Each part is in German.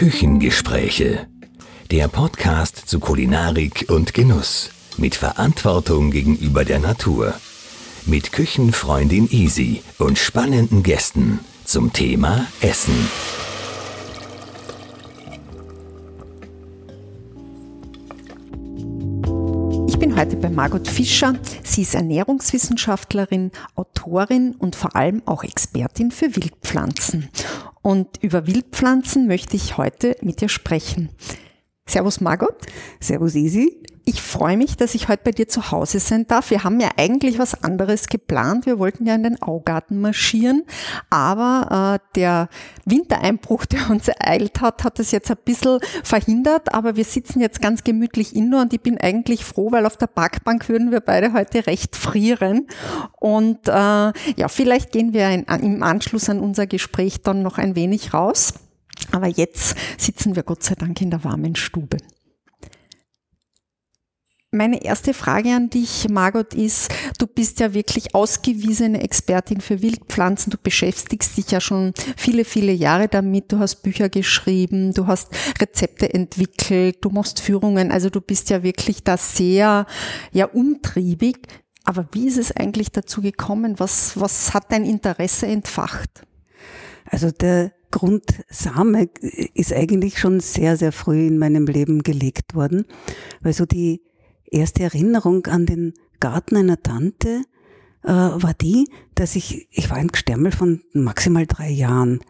Küchengespräche. Der Podcast zu Kulinarik und Genuss. Mit Verantwortung gegenüber der Natur. Mit Küchenfreundin Easy und spannenden Gästen zum Thema Essen. Bei Margot Fischer. Sie ist Ernährungswissenschaftlerin, Autorin und vor allem auch Expertin für Wildpflanzen. Und über Wildpflanzen möchte ich heute mit dir sprechen. Servus Margot. Servus Isi. Ich freue mich, dass ich heute bei dir zu Hause sein darf. Wir haben ja eigentlich was anderes geplant. Wir wollten ja in den Augarten marschieren, aber äh, der Wintereinbruch, der uns ereilt hat, hat es jetzt ein bisschen verhindert. Aber wir sitzen jetzt ganz gemütlich indoor und ich bin eigentlich froh, weil auf der Parkbank würden wir beide heute recht frieren. Und äh, ja, vielleicht gehen wir in, im Anschluss an unser Gespräch dann noch ein wenig raus. Aber jetzt sitzen wir Gott sei Dank in der warmen Stube. Meine erste Frage an dich, Margot, ist, du bist ja wirklich ausgewiesene Expertin für Wildpflanzen. Du beschäftigst dich ja schon viele, viele Jahre damit. Du hast Bücher geschrieben, du hast Rezepte entwickelt, du machst Führungen. Also du bist ja wirklich da sehr, ja, umtriebig. Aber wie ist es eigentlich dazu gekommen? Was, was hat dein Interesse entfacht? Also der Grundsame ist eigentlich schon sehr, sehr früh in meinem Leben gelegt worden, weil so die erste Erinnerung an den Garten einer Tante äh, war die, dass ich, ich war ein Gestärmel von maximal drei Jahren.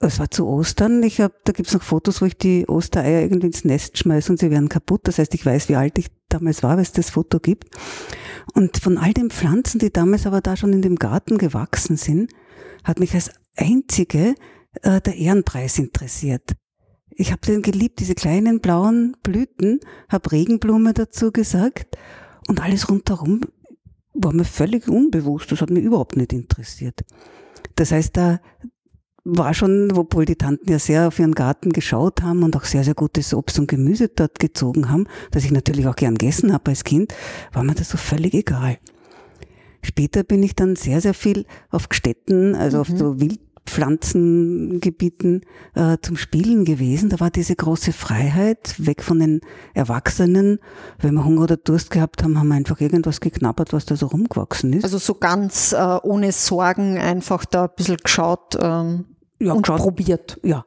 Es war zu Ostern. Ich hab, da gibt's noch Fotos, wo ich die Ostereier irgendwie ins Nest schmeiße und sie werden kaputt. Das heißt, ich weiß, wie alt ich damals war, weil es das Foto gibt. Und von all den Pflanzen, die damals aber da schon in dem Garten gewachsen sind, hat mich als einzige äh, der Ehrenpreis interessiert. Ich habe den geliebt, diese kleinen blauen Blüten, habe Regenblume dazu gesagt und alles rundherum war mir völlig unbewusst, das hat mich überhaupt nicht interessiert. Das heißt, da war schon, obwohl die Tanten ja sehr auf ihren Garten geschaut haben und auch sehr, sehr gutes Obst und Gemüse dort gezogen haben, das ich natürlich auch gern gegessen habe als Kind, war mir das so völlig egal. Später bin ich dann sehr, sehr viel auf Gstetten, also mhm. auf so Wild Pflanzengebieten äh, zum Spielen gewesen. Da war diese große Freiheit, weg von den Erwachsenen. Wenn wir Hunger oder Durst gehabt haben, haben wir einfach irgendwas geknabbert, was da so rumgewachsen ist. Also so ganz äh, ohne Sorgen einfach da ein bisschen geschaut ähm, ja, und geschaut, probiert. Ja,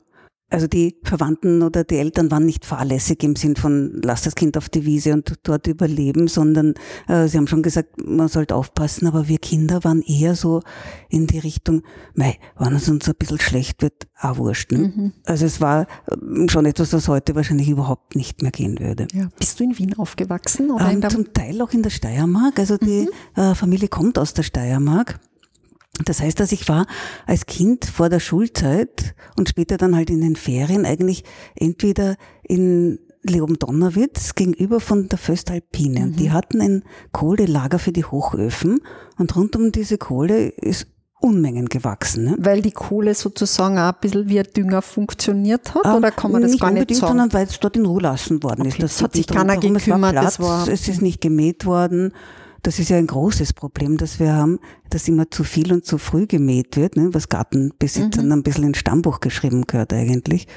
also die Verwandten oder die Eltern waren nicht fahrlässig im Sinn von, lass das Kind auf die Wiese und dort überleben, sondern äh, sie haben schon gesagt, man sollte aufpassen, aber wir Kinder waren eher so in die Richtung, mei, wenn es uns ein bisschen schlecht wird, auch wurscht. Ne? Mhm. Also es war ähm, schon etwas, was heute wahrscheinlich überhaupt nicht mehr gehen würde. Ja. Bist du in Wien aufgewachsen? Oder ähm, zum Teil auch in der Steiermark. Also die mhm. äh, Familie kommt aus der Steiermark. Das heißt, dass ich war als Kind vor der Schulzeit und später dann halt in den Ferien eigentlich entweder in Leoben Donnerwitz gegenüber von der Föstalpine. Mhm. Die hatten ein Kohlelager für die Hochöfen und rund um diese Kohle ist Unmengen gewachsen. Ne? Weil die Kohle sozusagen auch ein bisschen wie ein Dünger funktioniert hat, ah, oder kann man das nicht gar nicht sagen? sondern weil es dort in Ruhe lassen worden okay, ist. Das, das hat sich keiner gekümmert. Es, Platz, war es ist nicht gemäht worden. Das ist ja ein großes Problem, dass wir haben, dass immer zu viel und zu früh gemäht wird, ne, was Gartenbesitzern mhm. ein bisschen ins Stammbuch geschrieben gehört eigentlich.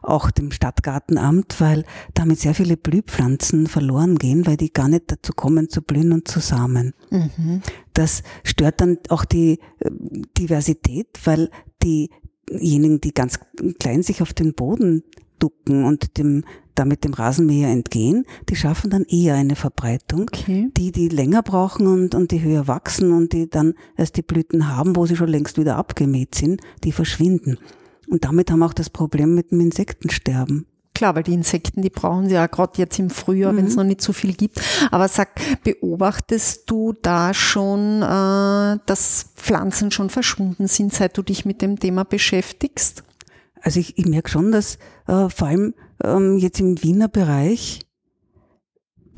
Auch dem Stadtgartenamt, weil damit sehr viele Blühpflanzen verloren gehen, weil die gar nicht dazu kommen zu blühen und zu samen. Mhm. Das stört dann auch die äh, Diversität, weil diejenigen, die ganz klein sich auf den Boden ducken und dem damit dem Rasenmäher entgehen, die schaffen dann eher eine Verbreitung. Okay. Die, die länger brauchen und, und die höher wachsen und die dann erst die Blüten haben, wo sie schon längst wieder abgemäht sind, die verschwinden. Und damit haben wir auch das Problem mit dem Insektensterben. Klar, weil die Insekten, die brauchen sie ja gerade jetzt im Frühjahr, mhm. wenn es noch nicht so viel gibt. Aber sag, beobachtest du da schon, äh, dass Pflanzen schon verschwunden sind, seit du dich mit dem Thema beschäftigst? Also ich, ich merke schon, dass äh, vor allem ähm, jetzt im Wiener Bereich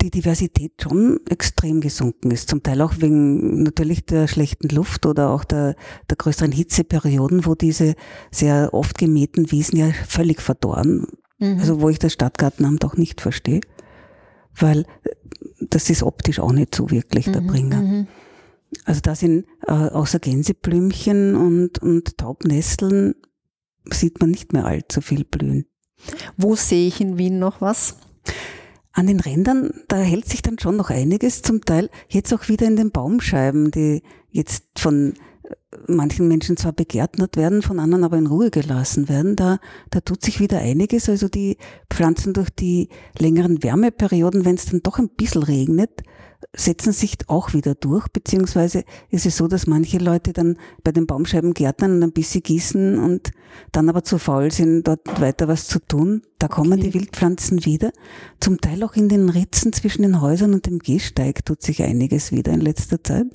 die Diversität schon extrem gesunken ist. Zum Teil auch wegen natürlich der schlechten Luft oder auch der, der größeren Hitzeperioden, wo diese sehr oft gemähten Wiesen ja völlig verdorren. Mhm. Also wo ich das Stadtgartenamt auch nicht verstehe. Weil äh, das ist optisch auch nicht so wirklich der mhm. Bringer. Mhm. Also da sind äh, außer Gänseblümchen und, und Taubnesteln sieht man nicht mehr allzu viel blühen. Wo sehe ich in Wien noch was? An den Rändern, da hält sich dann schon noch einiges, zum Teil jetzt auch wieder in den Baumscheiben, die jetzt von manchen Menschen zwar begärtnet werden, von anderen aber in Ruhe gelassen werden. Da, da tut sich wieder einiges. Also die Pflanzen durch die längeren Wärmeperioden, wenn es dann doch ein bisschen regnet, setzen sich auch wieder durch, beziehungsweise ist es so, dass manche Leute dann bei den Baumscheiben gärtnern und ein bisschen gießen und dann aber zu faul sind, dort weiter was zu tun. Da kommen okay. die Wildpflanzen wieder. Zum Teil auch in den Ritzen zwischen den Häusern und dem Gehsteig tut sich einiges wieder in letzter Zeit.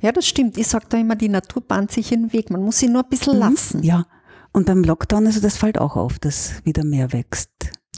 Ja, das stimmt. Ich sage da immer, die Natur bahnt sich einen Weg. Man muss sie nur ein bisschen mhm. lassen. Ja. Und beim Lockdown, also das fällt auch auf, dass wieder mehr wächst.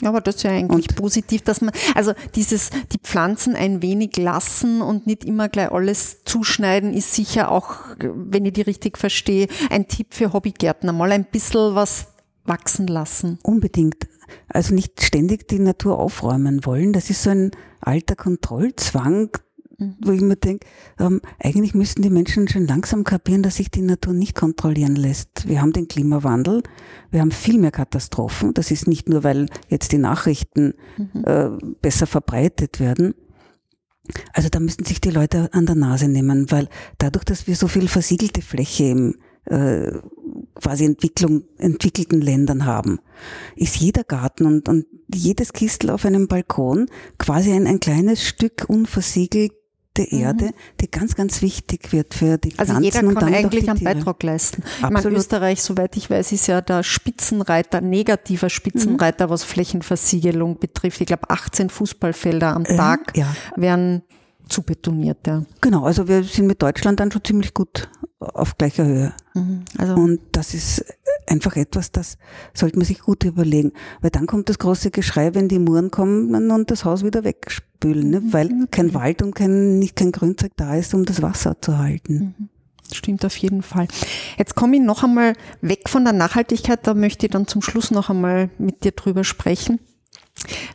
Ja, aber das ist ja eigentlich und positiv, dass man, also dieses, die Pflanzen ein wenig lassen und nicht immer gleich alles zuschneiden, ist sicher auch, wenn ich die richtig verstehe, ein Tipp für Hobbygärtner. Mal ein bisschen was wachsen lassen. Unbedingt. Also nicht ständig die Natur aufräumen wollen. Das ist so ein alter Kontrollzwang, wo ich mir denke, ähm, eigentlich müssten die Menschen schon langsam kapieren, dass sich die Natur nicht kontrollieren lässt. Wir haben den Klimawandel, wir haben viel mehr Katastrophen. Das ist nicht nur, weil jetzt die Nachrichten mhm. äh, besser verbreitet werden. Also da müssten sich die Leute an der Nase nehmen, weil dadurch, dass wir so viel versiegelte Fläche im äh, quasi Entwicklung, entwickelten Ländern haben, ist jeder Garten und, und jedes Kistel auf einem Balkon quasi ein, ein kleines Stück unversiegelt der mhm. Erde, die ganz, ganz wichtig wird für die Pflanzen. Also jeder kann eigentlich einen Beitrag leisten. Absolut. Ich meine, Österreich, soweit ich weiß, ist ja der Spitzenreiter, negativer Spitzenreiter, mhm. was Flächenversiegelung betrifft. Ich glaube, 18 Fußballfelder am ähm, Tag ja. werden zu betoniert. Ja. Genau, also wir sind mit Deutschland dann schon ziemlich gut auf gleicher Höhe. Mhm, also und das ist einfach etwas, das sollte man sich gut überlegen. Weil dann kommt das große Geschrei, wenn die Muren kommen und das Haus wieder wegspülen, ne? weil okay. kein Wald und kein, nicht kein Grünzeug da ist, um das Wasser zu halten. Mhm. Stimmt auf jeden Fall. Jetzt komme ich noch einmal weg von der Nachhaltigkeit, da möchte ich dann zum Schluss noch einmal mit dir drüber sprechen.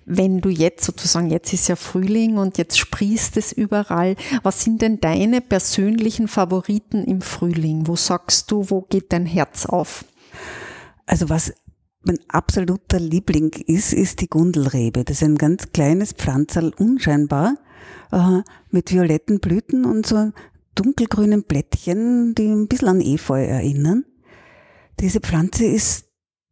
Wenn du jetzt sozusagen, jetzt ist ja Frühling und jetzt sprießt es überall, was sind denn deine persönlichen Favoriten im Frühling? Wo sagst du, wo geht dein Herz auf? Also was mein absoluter Liebling ist, ist die Gundelrebe. Das ist ein ganz kleines Pflanzerl, unscheinbar, äh, mit violetten Blüten und so dunkelgrünen Blättchen, die ein bisschen an Efeu erinnern. Diese Pflanze ist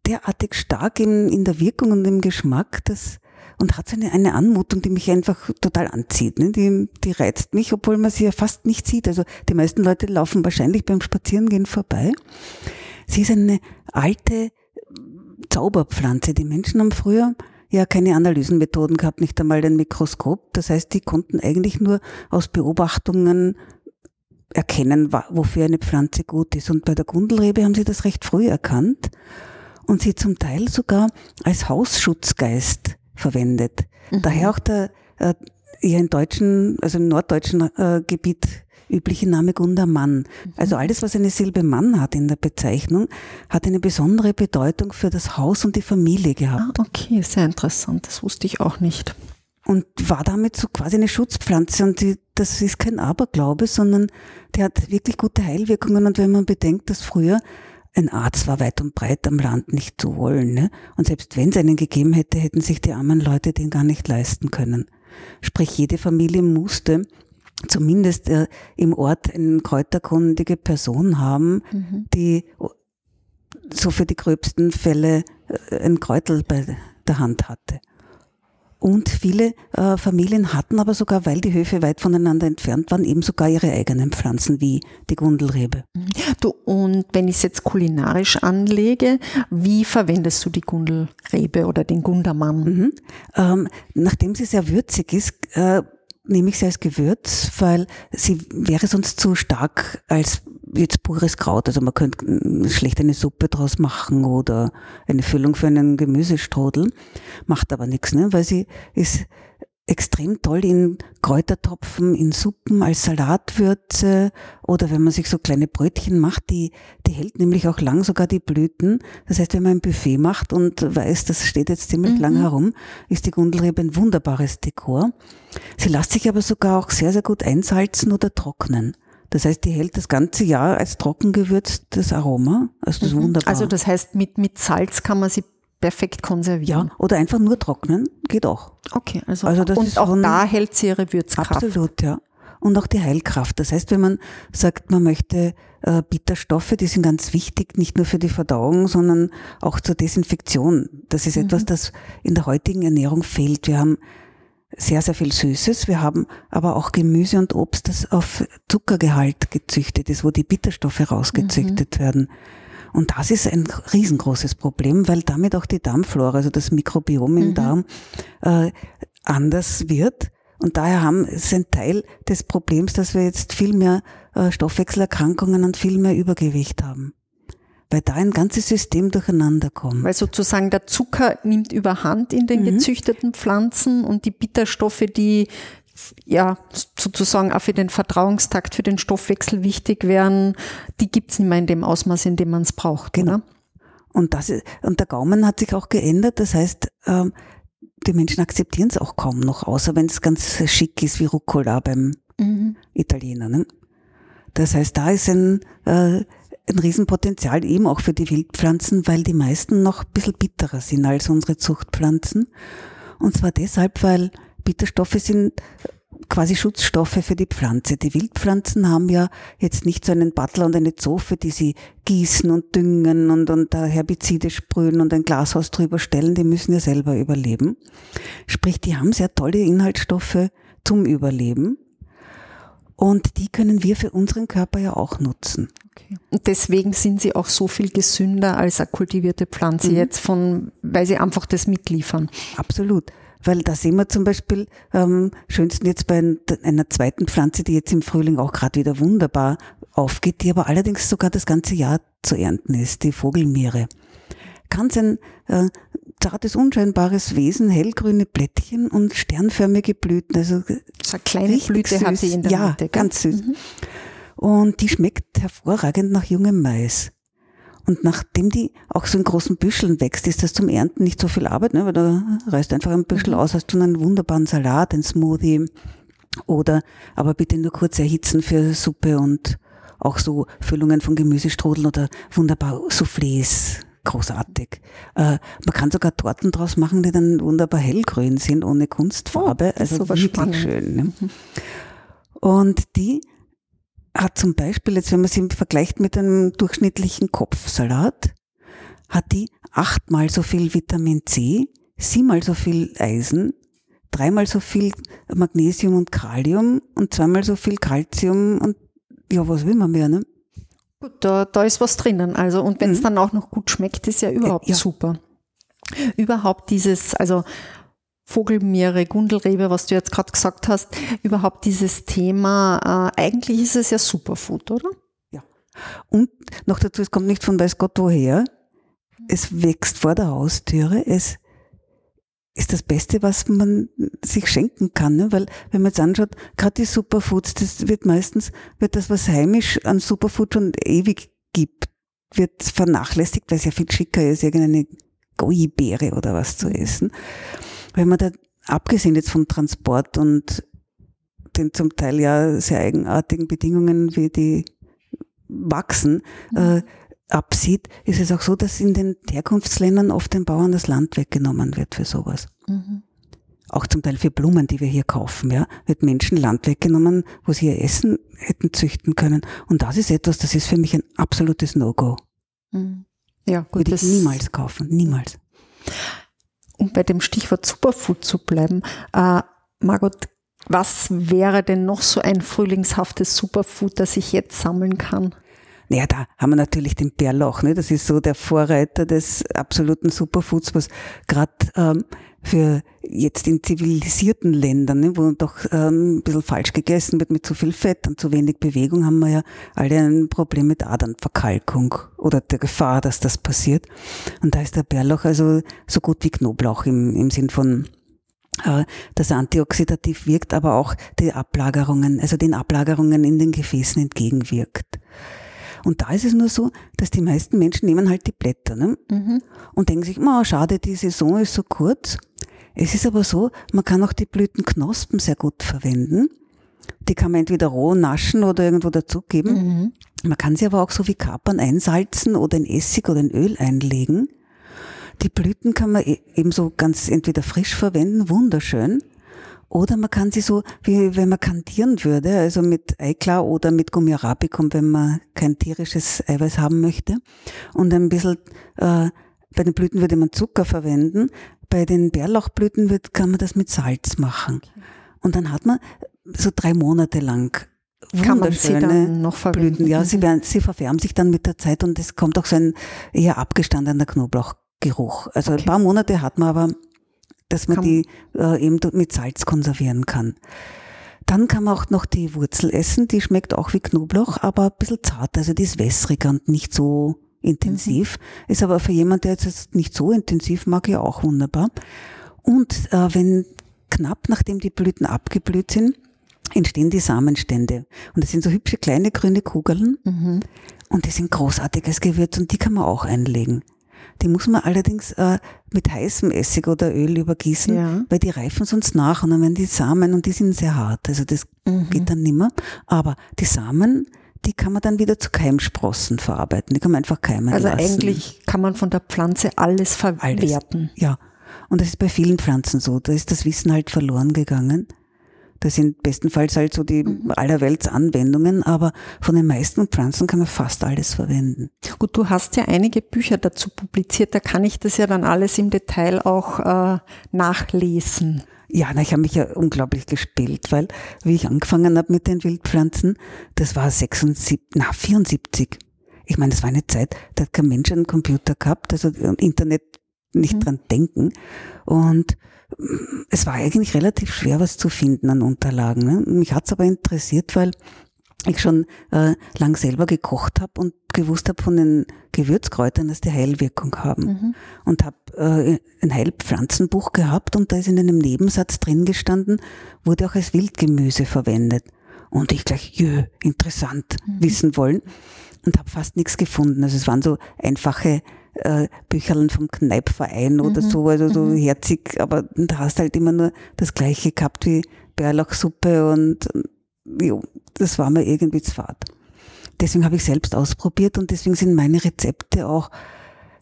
derartig stark in, in der Wirkung und im Geschmack, dass, und hat so eine, eine Anmutung, die mich einfach total anzieht. Ne? Die, die reizt mich, obwohl man sie ja fast nicht sieht. Also die meisten Leute laufen wahrscheinlich beim Spazierengehen vorbei. Sie ist eine alte Zauberpflanze. Die Menschen haben früher ja keine Analysenmethoden gehabt, nicht einmal ein Mikroskop. Das heißt, die konnten eigentlich nur aus Beobachtungen erkennen, wofür eine Pflanze gut ist. Und bei der Gundelrebe haben sie das recht früh erkannt und sie zum Teil sogar als Hausschutzgeist verwendet. Mhm. Daher auch der äh, eher im deutschen, also im norddeutschen äh, Gebiet übliche Name Gundermann. Mhm. Also alles, was eine Silbe Mann hat in der Bezeichnung, hat eine besondere Bedeutung für das Haus und die Familie gehabt. Ah, okay, sehr interessant. Das wusste ich auch nicht. Und war damit so quasi eine Schutzpflanze. Und die, das ist kein Aberglaube, sondern der hat wirklich gute Heilwirkungen. Und wenn man bedenkt, dass früher ein Arzt war weit und breit am Land nicht zu holen. Ne? Und selbst wenn es einen gegeben hätte, hätten sich die armen Leute den gar nicht leisten können. Sprich, jede Familie musste zumindest äh, im Ort eine kräuterkundige Person haben, mhm. die so für die gröbsten Fälle äh, ein Kräutel bei der Hand hatte. Und viele äh, Familien hatten aber sogar, weil die Höfe weit voneinander entfernt waren, eben sogar ihre eigenen Pflanzen wie die Gundelrebe. Du, und wenn ich es jetzt kulinarisch anlege, wie verwendest du die Gundelrebe oder den Gundermann? Mhm. Ähm, nachdem sie sehr würzig ist, äh, nehme ich sie als Gewürz, weil sie wäre sonst zu stark als jetzt pures Kraut. Also man könnte schlecht eine Suppe draus machen oder eine Füllung für einen Gemüsestrudel. Macht aber nichts, ne? weil sie ist extrem toll in Kräutertopfen, in Suppen, als Salatwürze oder wenn man sich so kleine Brötchen macht, die, die hält nämlich auch lang sogar die Blüten. Das heißt, wenn man ein Buffet macht und weiß, das steht jetzt ziemlich mhm. lang herum, ist die Gundelrebe ein wunderbares Dekor. Sie lässt sich aber sogar auch sehr, sehr gut einsalzen oder trocknen. Das heißt, die hält das ganze Jahr als Trockengewürz das Aroma. Also das ist wunderbar. Also das heißt, mit, mit Salz kann man sie perfekt konservieren. ja, oder einfach nur trocknen, geht auch. Okay, also, Also das und ist auch da hält sie ihre Würzkraft. Absolut, ja. Und auch die Heilkraft. Das heißt, wenn man sagt, man möchte äh, Bitterstoffe, die sind ganz wichtig, nicht nur für die Verdauung, sondern auch zur Desinfektion. Das ist etwas, das in der heutigen Ernährung fehlt. Wir haben sehr, sehr viel Süßes. Wir haben aber auch Gemüse und Obst, das auf Zuckergehalt gezüchtet ist, wo die Bitterstoffe rausgezüchtet werden. Und das ist ein riesengroßes Problem, weil damit auch die Darmflora, also das Mikrobiom im Darm, äh, anders wird. Und daher haben es ein Teil des Problems, dass wir jetzt viel mehr äh, Stoffwechselerkrankungen und viel mehr Übergewicht haben. Weil da ein ganzes System durcheinander kommt. Weil sozusagen der Zucker nimmt überhand in Mhm. den gezüchteten Pflanzen und die Bitterstoffe, die ja sozusagen auch für den Verdauungstakt, für den Stoffwechsel wichtig wären, die gibt's nicht mehr in dem Ausmaß, in dem man es braucht. Genau. Oder? Und, das ist, und der Gaumen hat sich auch geändert. Das heißt, ähm, die Menschen akzeptieren es auch kaum noch, außer wenn es ganz schick ist wie Rucola beim Mhm. Italiener. Ne? Das heißt, da ist ein, äh, ein Riesenpotenzial eben auch für die Wildpflanzen, weil die meisten noch ein bisschen bitterer sind als unsere Zuchtpflanzen. Und zwar deshalb, weil Bitterstoffe sind quasi Schutzstoffe für die Pflanze. Die Wildpflanzen haben ja jetzt nicht so einen Butler und eine Zofe, die sie gießen und düngen und, und da Herbizide sprühen und ein Glashaus drüber stellen. Die müssen ja selber überleben. Sprich, die haben sehr tolle Inhaltsstoffe zum Überleben. Und die können wir für unseren Körper ja auch nutzen. Okay. Und deswegen sind sie auch so viel gesünder als eine kultivierte Mhm. Pflanze jetzt von, weil sie einfach das mitliefern. Absolut. Weil da sehen wir zum Beispiel ähm, schönsten jetzt bei ein- einer zweiten Pflanze, die jetzt im Frühling auch gerade wieder wunderbar aufgeht, die aber allerdings sogar das ganze Jahr zu ernten ist, die Vogelmiere. Ganz ein äh, zartes, unscheinbares Wesen, hellgrüne Blättchen und sternförmige Blüten. Also So eine kleine Blüte hat süß. sie in der Ja, Mitte. gell? ganz süß. Und die schmeckt hervorragend nach jungem Mais. Und nachdem die auch so in großen Büscheln wächst, ist das zum Ernten nicht so viel Arbeit, ne? weil da reißt einfach ein Büschel aus, hast du einen wunderbaren Salat, ein Smoothie oder aber bitte nur kurz erhitzen für Suppe und auch so Füllungen von Gemüsestrudel oder wunderbar Soufflés. Großartig. Äh, man kann sogar Torten draus machen, die dann wunderbar hellgrün sind, ohne Kunstfarbe. Oh, das ist also wirklich spannend. schön. Ne? Und die hat zum Beispiel, jetzt wenn man sie vergleicht mit einem durchschnittlichen Kopfsalat, hat die achtmal so viel Vitamin C, siebenmal so viel Eisen, dreimal so viel Magnesium und Kalium und zweimal so viel Calcium und ja, was will man mehr, ne? Gut, da, da ist was drinnen. Also, und wenn es Mhm. dann auch noch gut schmeckt, ist ja überhaupt ja. super. Überhaupt dieses, also Vogelmeere, Gundelrebe, was du jetzt gerade gesagt hast, überhaupt dieses Thema, äh, eigentlich ist es ja Superfood, oder? Und noch dazu, es kommt nicht von weiß Gott woher. Es wächst vor der Haustüre. Es ist das Beste, was man sich schenken kann. Ne? Weil, wenn man jetzt anschaut, gerade die Superfoods, das wird meistens, wird das, was heimisch an Superfood schon ewig gibt, wird vernachlässigt, weil es ja viel schicker ist, irgendeine Goji-Beere oder was zu essen. Wenn man da, abgesehen jetzt vom Transport und den zum Teil ja sehr eigenartigen Bedingungen, wie die wachsen, äh, absieht, ist es auch so, dass in den Herkunftsländern oft den Bauern das Land weggenommen wird für sowas. Auch zum Teil für Blumen, die wir hier kaufen, ja, wird Menschen Land weggenommen, wo sie ihr Essen hätten züchten können. Und das ist etwas, das ist für mich ein absolutes No-Go. Mhm. Ja, gut. Würde ich das- niemals kaufen, niemals. Um bei dem Stichwort Superfood zu bleiben, äh, Margot, was wäre denn noch so ein frühlingshaftes Superfood, das ich jetzt sammeln kann? Naja, da haben wir natürlich den Bärlauch, ne? das ist so der Vorreiter des absoluten Superfoods, was gerade ähm, für jetzt in zivilisierten Ländern, ne, wo doch ähm, ein bisschen falsch gegessen wird mit zu viel Fett und zu wenig Bewegung, haben wir ja alle ein Problem mit Adernverkalkung oder der Gefahr, dass das passiert. Und da ist der Bärlauch also so gut wie Knoblauch im, im Sinn von äh, dass er antioxidativ wirkt, aber auch die Ablagerungen, also den Ablagerungen in den Gefäßen entgegenwirkt. Und da ist es nur so, dass die meisten Menschen nehmen halt die Blätter ne? und denken sich, oh, schade, die Saison ist so kurz. Es ist aber so, man kann auch die Blütenknospen sehr gut verwenden. Die kann man entweder roh naschen oder irgendwo dazugeben. Mhm. Man kann sie aber auch so wie Kapern einsalzen oder in Essig oder in Öl einlegen. Die Blüten kann man e-, ebenso ganz entweder frisch verwenden, wunderschön. Oder man kann sie so, wie wenn man kandieren würde, also mit Eiklar oder mit Gummi Arabicum, wenn man kein tierisches Eiweiß haben möchte. Und ein bisschen, äh, bei den Blüten würde man Zucker verwenden. Bei den Bärlauchblüten wird, kann man das mit Salz machen. Und dann hat man so drei Monate lang kann man sie dann noch verwenden. Blüten. Ja, sie, mhm. werden, sie verfärben sich dann mit der Zeit und es kommt auch so ein eher abgestandener Knoblauchgeruch. Also okay. ein paar Monate hat man aber dass man kann die äh, eben mit Salz konservieren kann. Dann kann man auch noch die Wurzel essen, die schmeckt auch wie Knoblauch, aber ein bisschen zart, also die ist wässriger und nicht so intensiv. Mhm. Ist aber für jemanden, der jetzt nicht so intensiv mag, ja auch wunderbar. Und äh, wenn knapp nachdem die Blüten abgeblüht sind, entstehen die Samenstände. Und das sind so hübsche kleine grüne Kugeln. Mhm. Und die sind großartiges Gewürz und die kann man auch einlegen. Die muss man allerdings äh, mit heißem Essig oder Öl übergießen, ja. weil die reifen sonst nach und dann werden die Samen und die sind sehr hart. Also das mhm. geht dann nimmer. Aber die Samen, die kann man dann wieder zu Keimsprossen verarbeiten. Die kann man einfach keimen also lassen. Also eigentlich kann man von der Pflanze alles verwerten. Alles. Ja. Und das ist bei vielen Pflanzen so. Da ist das Wissen halt verloren gegangen. Das sind bestenfalls halt so die mhm. allerwelts Anwendungen, aber von den meisten Pflanzen kann man fast alles verwenden. Gut, du hast ja einige Bücher dazu publiziert, da kann ich das ja dann alles im Detail auch äh, nachlesen. Ja, na, ich habe mich ja unglaublich gespielt, weil wie ich angefangen habe mit den Wildpflanzen, das war 76, na 74. Ich meine, das war eine Zeit, da hat kein Mensch einen Computer gehabt, also Internet nicht mhm. dran denken. Und es war eigentlich relativ schwer, was zu finden an Unterlagen. Ne? Mich hat's aber interessiert, weil ich schon äh, lang selber gekocht habe und gewusst habe von den Gewürzkräutern, dass die Heilwirkung haben. Mhm. Und habe äh, ein Heilpflanzenbuch gehabt und da ist in einem Nebensatz drin gestanden, wurde auch als Wildgemüse verwendet. Und ich gleich, jö, interessant, mhm. wissen wollen. Und habe fast nichts gefunden. Also es waren so einfache äh, Bücherln vom Kneipverein mhm. oder so, also so mhm. herzig, aber da hast halt immer nur das Gleiche gehabt wie Bärlauchsuppe und jo, das war mir irgendwie zu fad. Deswegen habe ich selbst ausprobiert und deswegen sind meine Rezepte auch,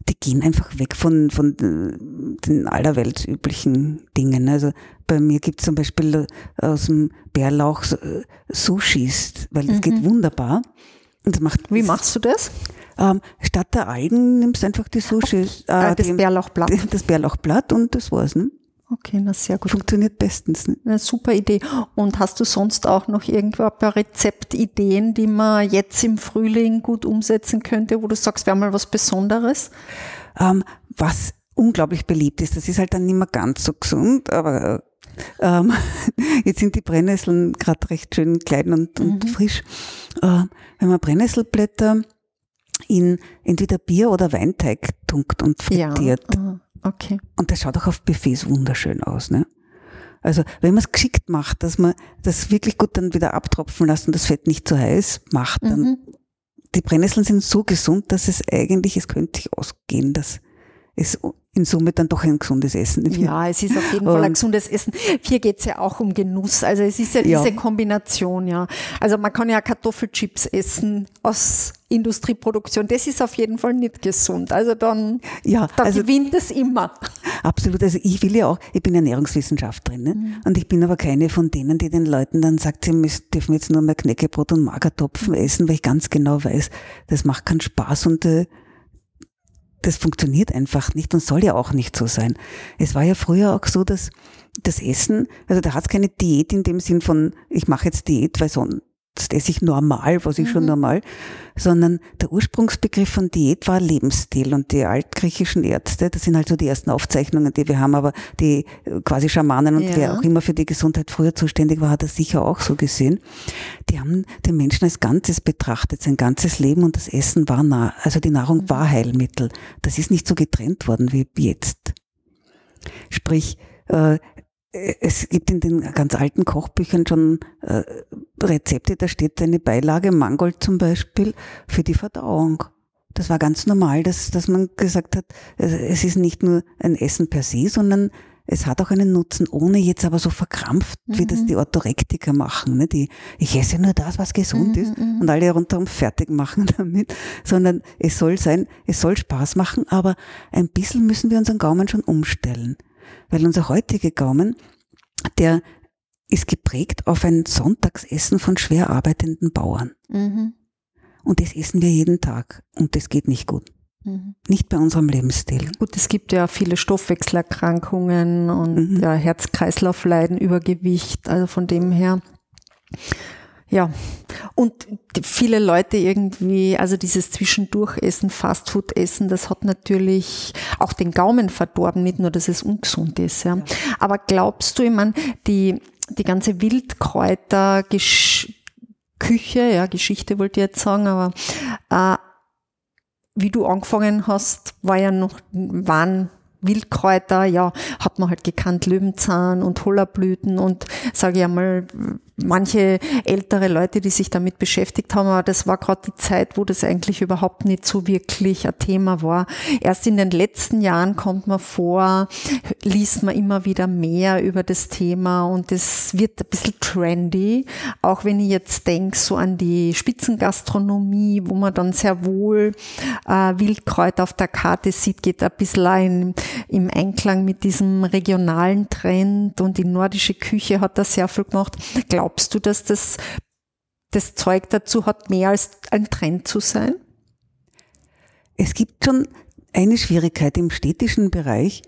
die gehen einfach weg von, von den allerweltsüblichen Dingen. Also bei mir gibt es zum Beispiel aus dem Bärlauch äh, Sushis, weil das mhm. geht wunderbar. Und macht, Wie machst du das? Ähm, statt der Algen nimmst du einfach die Sushi. Äh, das die, Bärlauchblatt. Das Bärlauchblatt und das war's. Ne? Okay, na sehr gut. Funktioniert bestens. Ne? Eine super Idee. Und hast du sonst auch noch irgendwo ein paar Rezeptideen, die man jetzt im Frühling gut umsetzen könnte, wo du sagst, wäre mal was Besonderes? Ähm, was unglaublich beliebt ist, das ist halt dann nicht mehr ganz so gesund, aber ähm, jetzt sind die Brennnesseln gerade recht schön klein und, und mhm. frisch. Äh, wenn man Brennnesselblätter in entweder Bier oder Weinteig tunkt und frittiert. Ja, okay. Und das schaut auch auf Buffets wunderschön aus, ne? Also, wenn man es geschickt macht, dass man das wirklich gut dann wieder abtropfen lässt und das Fett nicht zu heiß macht, dann mhm. die Brennnesseln sind so gesund, dass es eigentlich, es könnte sich ausgehen, dass es in Summe dann doch ein gesundes Essen. Ja, es ist auf jeden Fall ein gesundes Essen. Hier geht es ja auch um Genuss. Also es ist ja diese ja. Kombination, ja. Also man kann ja Kartoffelchips essen aus Industrieproduktion. Das ist auf jeden Fall nicht gesund. Also dann, ja, dann also, gewinnt es immer. Absolut. Also ich will ja auch, ich bin Ernährungswissenschaftlerin ne? Mhm. und ich bin aber keine von denen, die den Leuten dann sagt, sie müssen, dürfen jetzt nur mehr Knäckebrot und Magertopfen essen, weil ich ganz genau weiß, das macht keinen Spaß und äh, das funktioniert einfach nicht und soll ja auch nicht so sein. Es war ja früher auch so, dass das Essen, also da hat es keine Diät in dem Sinn von, ich mache jetzt Diät, weil sonst das esse ich normal, was ich mhm. schon normal, sondern der Ursprungsbegriff von Diät war Lebensstil und die altgriechischen Ärzte, das sind halt so die ersten Aufzeichnungen, die wir haben, aber die äh, quasi Schamanen und ja. wer auch immer für die Gesundheit früher zuständig war, hat das sicher auch so gesehen. Die haben den Menschen als Ganzes betrachtet, sein ganzes Leben und das Essen war nah, also die Nahrung mhm. war Heilmittel. Das ist nicht so getrennt worden wie jetzt. Sprich, äh, es gibt in den ganz alten Kochbüchern schon äh, Rezepte, da steht eine Beilage, Mangold zum Beispiel, für die Verdauung. Das war ganz normal, dass, dass man gesagt hat, es ist nicht nur ein Essen per se, sondern es hat auch einen Nutzen, ohne jetzt aber so verkrampft, mhm. wie das mhm. die Orthorektiker machen. Ne? Die, ich esse nur das, was gesund mhm, ist mhm. und alle rundherum fertig machen damit, sondern es soll sein, es soll Spaß machen, aber ein bisschen müssen wir unseren Gaumen schon umstellen. Weil unser heutiger Gaumen, der ist geprägt auf ein Sonntagsessen von schwer arbeitenden Bauern. Mhm. Und das essen wir jeden Tag und das geht nicht gut. Mhm. Nicht bei unserem Lebensstil. Gut, es gibt ja viele Stoffwechselerkrankungen und mhm. ja, Herz-Kreislauf-Leiden, Übergewicht, also von dem her. Ja, und viele Leute irgendwie, also dieses Zwischendurchessen, Fastfood-Essen, das hat natürlich auch den Gaumen verdorben, nicht nur, dass es ungesund ist. Ja. Aber glaubst du, ich meine, die, die ganze Wildkräuter, Küche, ja, Geschichte wollte ich jetzt sagen, aber äh, wie du angefangen hast, war ja noch, waren Wildkräuter, ja, hat man halt gekannt, Löwenzahn und Hollerblüten und sage ich einmal, manche ältere Leute, die sich damit beschäftigt haben, aber das war gerade die Zeit, wo das eigentlich überhaupt nicht so wirklich ein Thema war. Erst in den letzten Jahren kommt man vor, liest man immer wieder mehr über das Thema und es wird ein bisschen trendy, auch wenn ich jetzt denke so an die Spitzengastronomie, wo man dann sehr wohl äh, Wildkräuter auf der Karte sieht, geht ein bisschen ein, im Einklang mit diesem regionalen Trend und die nordische Küche hat da sehr viel gemacht. Glaub glaubst du, dass das, das Zeug dazu hat, mehr als ein Trend zu sein? Es gibt schon eine Schwierigkeit im städtischen Bereich,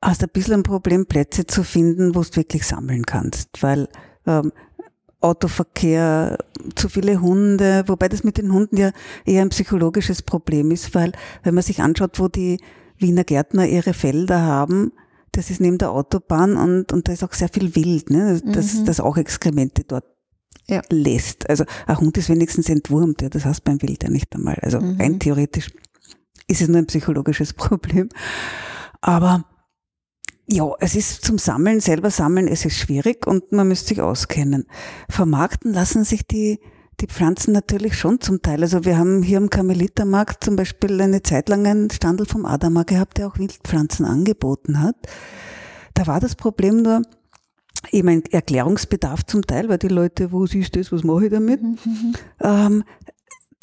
hast ein bisschen ein Problem, Plätze zu finden, wo du wirklich sammeln kannst, weil ähm, Autoverkehr, zu viele Hunde, wobei das mit den Hunden ja eher ein psychologisches Problem ist, weil wenn man sich anschaut, wo die Wiener Gärtner ihre Felder haben, das ist neben der Autobahn und, und da ist auch sehr viel Wild, ne? dass, mhm. dass auch Exkremente dort ja. lässt. Also ein Hund ist wenigstens entwurmt, ja, das heißt beim Wild ja nicht einmal. Also mhm. rein theoretisch ist es nur ein psychologisches Problem. Aber ja, es ist zum Sammeln, selber sammeln, es ist schwierig und man müsste sich auskennen. Vermarkten lassen sich die die Pflanzen natürlich schon zum Teil. Also wir haben hier am Karmelitermarkt zum Beispiel eine Zeit lang einen Standel vom Adama gehabt, der auch Wildpflanzen angeboten hat. Da war das Problem nur, eben ein Erklärungsbedarf zum Teil, weil die Leute, wo siehst du das, was mache ich damit? Mhm. Ähm,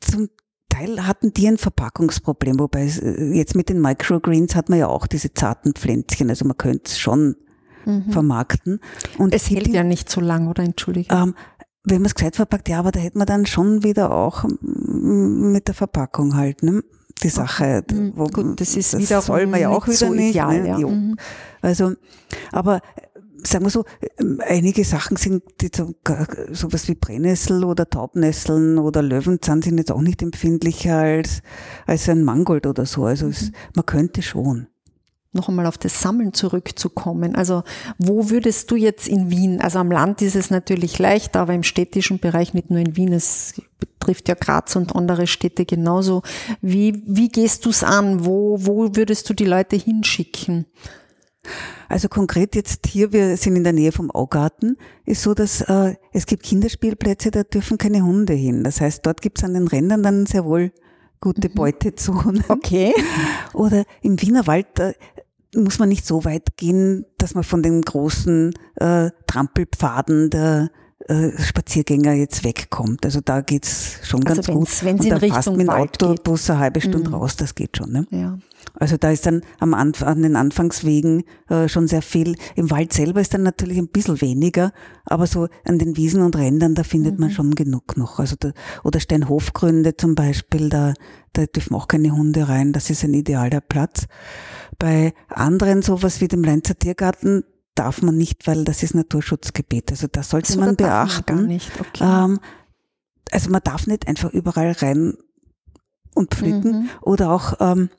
zum Teil hatten die ein Verpackungsproblem, wobei äh, jetzt mit den Microgreens hat man ja auch diese zarten Pflänzchen, also man könnte es schon mhm. vermarkten. Und es hält ja nicht so lang, oder? Entschuldige. Ähm, wenn man es gescheit verpackt, ja, aber da hätte man dann schon wieder auch mit der Verpackung halt, ne? Die Sache. Mhm, wo, Gut, das ist das soll man ja auch wieder so nicht. Ideal, ne? ja. Mhm. Also, aber sagen wir so, einige Sachen sind so, sowas wie Brennnessel oder Taubnesseln oder Löwenzahn sind jetzt auch nicht empfindlicher als, als ein Mangold oder so. Also mhm. es, man könnte schon noch einmal auf das Sammeln zurückzukommen. Also wo würdest du jetzt in Wien, also am Land ist es natürlich leichter, aber im städtischen Bereich, nicht nur in Wien, es betrifft ja Graz und andere Städte genauso. Wie, wie gehst du es an? Wo, wo würdest du die Leute hinschicken? Also konkret jetzt hier, wir sind in der Nähe vom Augarten, ist so, dass äh, es gibt Kinderspielplätze, da dürfen keine Hunde hin. Das heißt, dort gibt es an den Rändern dann sehr wohl gute mhm. Beutezonen. Okay. Oder im Wienerwald, da muss man nicht so weit gehen, dass man von den großen äh, Trampelpfaden der äh, Spaziergänger jetzt wegkommt. Also da geht's schon also ganz gut. Wenn es in Richtung mit dem Autobus geht. eine halbe Stunde mhm. raus, das geht schon. Ne? Ja. Also da ist dann am Anf an den Anfangswegen äh, schon sehr viel. Im Wald selber ist dann natürlich ein bisschen weniger, aber so an den Wiesen und Rändern, da findet mhm. man schon genug noch. Also da, oder Steinhofgründe zum Beispiel, da, da dürfen auch keine Hunde rein, das ist ein idealer Platz. Bei anderen, sowas wie dem Leinzer Tiergarten, darf man nicht, weil das ist Naturschutzgebiet. Also da sollte so, man beachten. Man nicht. Okay. Ähm, also man darf nicht einfach überall rein und pflücken. Mhm. Oder auch ähm,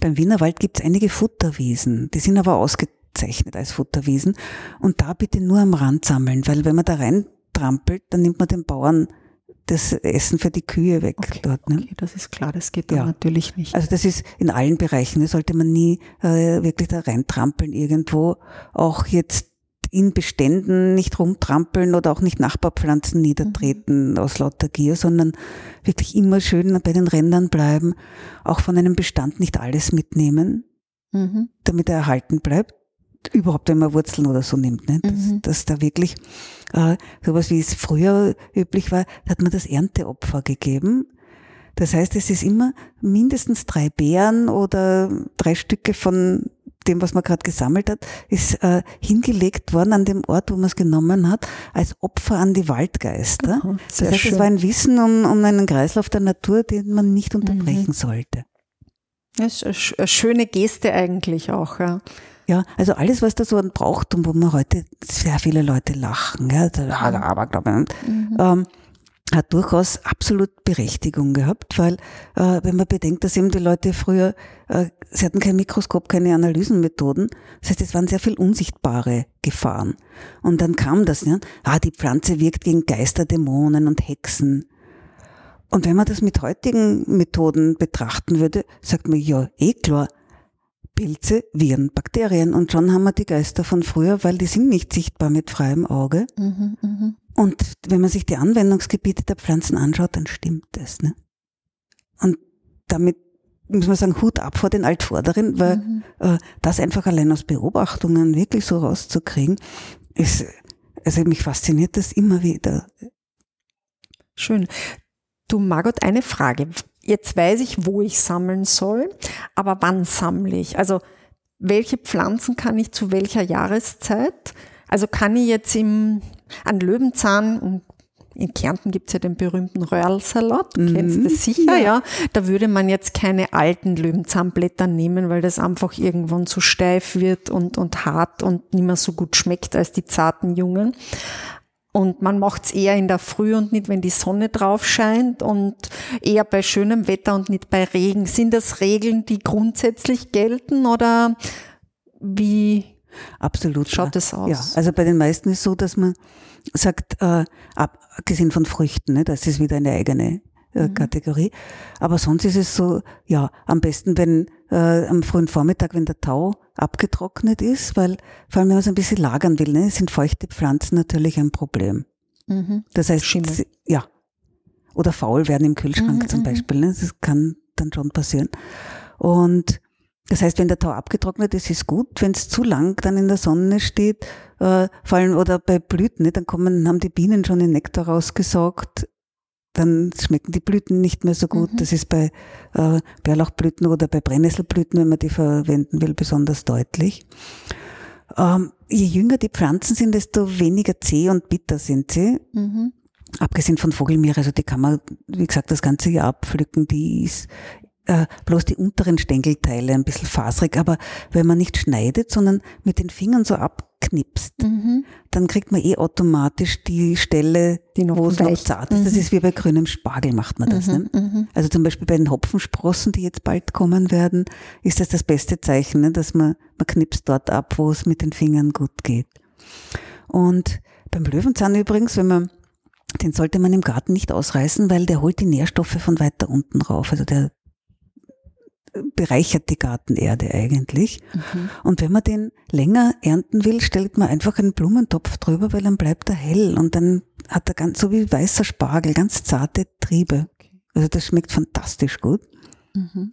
beim Wienerwald gibt es einige Futterwiesen. Die sind aber ausgezeichnet als Futterwiesen. Und da bitte nur am Rand sammeln, weil wenn man da rein trampelt, dann nimmt man den Bauern das Essen für die Kühe weg okay, dort. Ne? Okay, das ist klar, das geht ja. natürlich nicht. Also das ist in allen Bereichen, das sollte man nie äh, wirklich da reintrampeln irgendwo. Auch jetzt in Beständen nicht rumtrampeln oder auch nicht Nachbarpflanzen niedertreten mhm. aus lauter Gier, sondern wirklich immer schön bei den Rändern bleiben, auch von einem Bestand nicht alles mitnehmen, mhm. damit er erhalten bleibt. Überhaupt, wenn man Wurzeln oder so nimmt, ne? dass, mhm. dass da wirklich äh, sowas wie es früher üblich war, da hat man das Ernteopfer gegeben. Das heißt, es ist immer mindestens drei Beeren oder drei Stücke von dem, was man gerade gesammelt hat, ist äh, hingelegt worden an dem Ort, wo man es genommen hat, als Opfer an die Waldgeister. Mhm, das heißt, schön. es war ein Wissen um, um einen Kreislauf der Natur, den man nicht unterbrechen mhm. sollte. Das ist eine schöne Geste eigentlich auch. Ja. Ja, also alles, was da so ein Brauchtum, wo man heute sehr viele Leute lachen, ja, aber glaube ich, mhm. ähm, hat durchaus absolut Berechtigung gehabt, weil äh, wenn man bedenkt, dass eben die Leute früher, äh, sie hatten kein Mikroskop, keine Analysenmethoden, das heißt, es waren sehr viel unsichtbare Gefahren. Und dann kam das, ja, ah, die Pflanze wirkt gegen Geister, Dämonen und Hexen. Und wenn man das mit heutigen Methoden betrachten würde, sagt man, ja, eh klar, Pilze, Viren, Bakterien. Und schon haben wir die Geister von früher, weil die sind nicht sichtbar mit freiem Auge. Mhm, mh. Und wenn man sich die Anwendungsgebiete der Pflanzen anschaut, dann stimmt das. Ne? Und damit muss man sagen, Hut ab vor den Altvorderen, weil mhm. äh, das einfach allein aus Beobachtungen wirklich so rauszukriegen, ist, also mich fasziniert das immer wieder. Schön. Du, Margot, eine Frage. Jetzt weiß ich, wo ich sammeln soll, aber wann sammle ich? Also, welche Pflanzen kann ich zu welcher Jahreszeit? Also kann ich jetzt im an Löwenzahn in Kärnten gibt's ja den berühmten Röhrlsalat, du kennst mhm. das sicher, ja. ja. Da würde man jetzt keine alten Löwenzahnblätter nehmen, weil das einfach irgendwann zu steif wird und, und hart und nicht mehr so gut schmeckt als die zarten Jungen. Und man macht's eher in der Früh und nicht, wenn die Sonne drauf scheint und eher bei schönem Wetter und nicht bei Regen. Sind das Regeln, die grundsätzlich gelten oder wie Absolut. Schaut es aus? Ja, also bei den meisten ist so, dass man sagt, äh, abgesehen von Früchten, ne, das ist wieder eine eigene äh, mhm. Kategorie. Aber sonst ist es so, ja, am besten, wenn äh, am frühen Vormittag, wenn der Tau abgetrocknet ist, weil vor allem, wenn man es ein bisschen lagern will, ne, sind feuchte Pflanzen natürlich ein Problem. Mhm. Das heißt, Schimmel. ja. Oder faul werden im Kühlschrank mhm, zum mhm. Beispiel. Ne? Das kann dann schon passieren. Und das heißt, wenn der Tau abgetrocknet ist, ist gut. Wenn es zu lang dann in der Sonne steht, äh, vor allem oder bei Blüten, ne, dann kommen, haben die Bienen schon den Nektar rausgesaugt, dann schmecken die Blüten nicht mehr so gut. Mhm. Das ist bei äh, Bärlauchblüten oder bei Brennnesselblüten, wenn man die verwenden will, besonders deutlich. Ähm, je jünger die Pflanzen sind, desto weniger zäh und bitter sind sie. Mhm. Abgesehen von Vogelmiere, also die kann man, wie gesagt, das ganze Jahr abpflücken. Die ist äh, bloß die unteren Stängelteile ein bisschen faserig, aber wenn man nicht schneidet, sondern mit den Fingern so abknipst, mhm. dann kriegt man eh automatisch die Stelle, die wo es noch zart ist. Mhm. Das ist wie bei grünem Spargel macht man das. Mhm. Ne? Mhm. Also zum Beispiel bei den Hopfensprossen, die jetzt bald kommen werden, ist das das beste Zeichen, ne? dass man, man knipst dort ab, wo es mit den Fingern gut geht. Und beim Löwenzahn übrigens, wenn man den sollte man im Garten nicht ausreißen, weil der holt die Nährstoffe von weiter unten rauf. Also der, bereichert die Gartenerde eigentlich. Mhm. Und wenn man den länger ernten will, stellt man einfach einen Blumentopf drüber, weil dann bleibt er hell und dann hat er ganz, so wie weißer Spargel, ganz zarte Triebe. Also das schmeckt fantastisch gut. Mhm.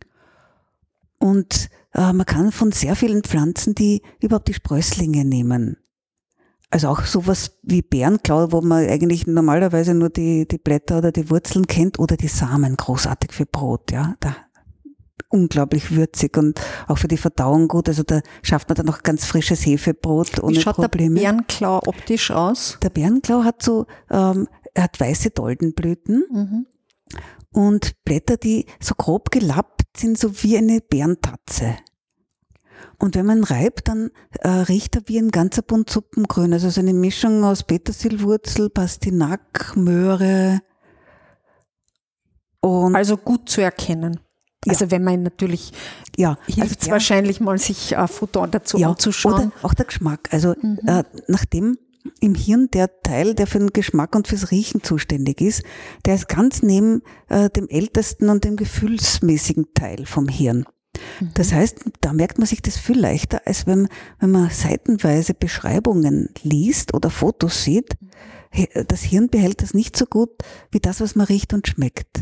Und äh, man kann von sehr vielen Pflanzen die überhaupt die Sprösslinge nehmen. Also auch sowas wie Bärenklau, wo man eigentlich normalerweise nur die, die Blätter oder die Wurzeln kennt oder die Samen, großartig für Brot, ja. Da unglaublich würzig und auch für die Verdauung gut. Also da schafft man dann noch ganz frisches Hefebrot ohne Wie schaut Probleme. der Bärenklau optisch aus? Der Bärenklau hat so, ähm, er hat weiße Doldenblüten mhm. und Blätter, die so grob gelappt sind, so wie eine Bärentatze. Und wenn man reibt, dann äh, riecht er wie ein ganzer Bund Suppengrün. Also so eine Mischung aus Petersilwurzel, Pastinack, Möhre. Und also gut zu erkennen. Also wenn man natürlich, ja, hilft es also, wahrscheinlich mal, sich äh, Futter dazu ja, anzuschauen. Oder auch der Geschmack. Also mhm. äh, nachdem im Hirn der Teil, der für den Geschmack und fürs Riechen zuständig ist, der ist ganz neben äh, dem ältesten und dem gefühlsmäßigen Teil vom Hirn. Mhm. Das heißt, da merkt man sich das viel leichter, als wenn, wenn man seitenweise Beschreibungen liest oder Fotos sieht. Das Hirn behält das nicht so gut wie das, was man riecht und schmeckt.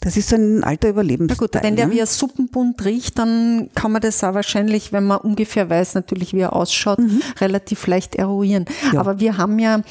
Das ist so ein alter Überlebensteil. Na gut, wenn der ne? wie ein Suppenbund riecht, dann kann man das auch wahrscheinlich, wenn man ungefähr weiß natürlich, wie er ausschaut, relativ leicht eruieren. Mhm. Ja. Aber wir haben ja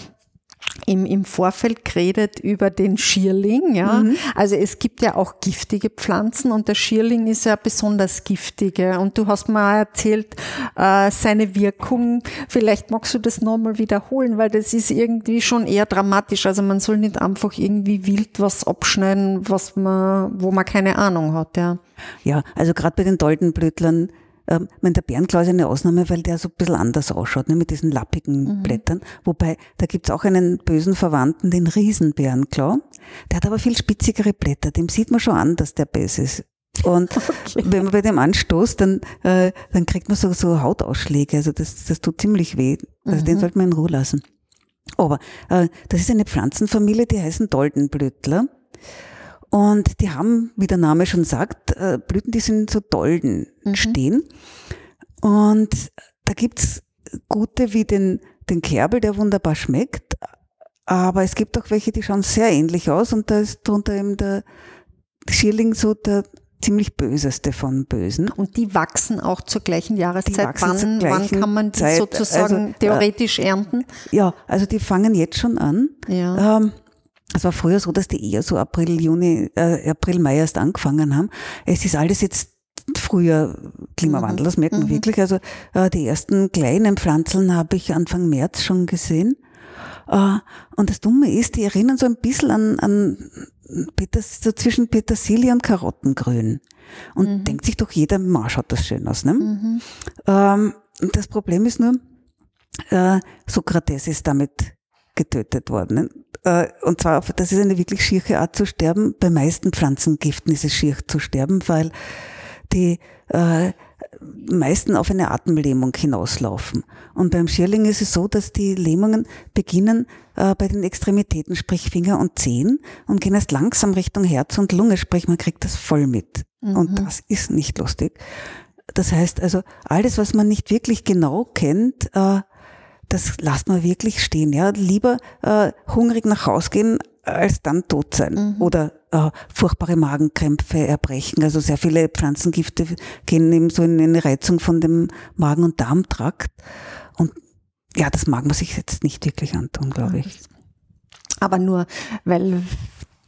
im, im Vorfeld geredet über den Schierling, ja. Mhm. Also es gibt ja auch giftige Pflanzen und der Schierling ist ja besonders giftige. Und du hast mir erzählt, äh, seine Wirkung. Vielleicht magst du das nochmal wiederholen, weil das ist irgendwie schon eher dramatisch. Also man soll nicht einfach irgendwie wild was abschneiden, was man, wo man keine Ahnung hat, ja. Ja, also gerade bei den Doldenblütlern, ähm, ich meine, der Bärenklaus ist eine Ausnahme, weil der so ein bisschen anders ausschaut, ne, mit diesen lappigen Blättern. Wobei, da gibt's auch einen bösen Verwandten, den Riesenbärenklau. Der hat aber viel spitzigere Blätter. Dem sieht man schon an, dass der böse ist. Und wenn man bei dem anstoßt, dann, äh, dann kriegt man so, so Hautausschläge. Also das, das tut ziemlich weh. Also den sollte man in Ruhe lassen. Aber äh, das ist eine Pflanzenfamilie, die heißen Doldenblütler. Und die haben, wie der Name schon sagt, äh, Blüten, die sind so Dolden stehen. Und da gibt's gute wie den, den Kerbel, der wunderbar schmeckt. Aber es gibt auch welche, die schauen sehr ähnlich aus. Und da ist drunter eben der Schierling so der ziemlich böseste von Bösen. Und die wachsen auch zur gleichen Jahreszeit. Wann, wann gleichen kann man die Zeit. sozusagen Also, äh, theoretisch ernten? Ja, also die fangen jetzt schon an. Ja. Ähm, es war früher so, dass die eher so April, Juni, äh, April, Mai erst angefangen haben. Es ist alles jetzt früher Klimawandel, das merkt man wirklich. Also äh, die ersten kleinen Pflanzeln habe ich Anfang März schon gesehen. Äh, und das Dumme ist, die erinnern so ein bisschen an, an Peters, so zwischen Petersilie und Karottengrün. Und denkt sich doch jeder, ma, schaut das schön aus. Ne? Ähm, und das Problem ist nur, äh, Sokrates ist damit getötet worden. Äh, und zwar, das ist eine wirklich schiere Art zu sterben. Bei meisten Pflanzengiften ist es schier zu sterben, weil die äh, meisten auf eine Atemlähmung hinauslaufen. Und beim Schierling ist es so, dass die Lähmungen beginnen äh, bei den Extremitäten, sprich Finger und Zehen, und gehen erst langsam Richtung Herz und Lunge, sprich man kriegt das voll mit. Und das ist nicht lustig. Das heißt also, alles, was man nicht wirklich genau kennt, äh, das lasst man wirklich stehen. Ja, lieber äh, hungrig nach Haus gehen, als dann tot sein. Oder äh, furchtbare Magenkrämpfe, Erbrechen. Also sehr viele Pflanzengifte gehen eben so in eine Reizung von dem Magen- und Darmtrakt. Und ja, das mag man sich jetzt nicht wirklich antun, glaube ich. Aber nur, weil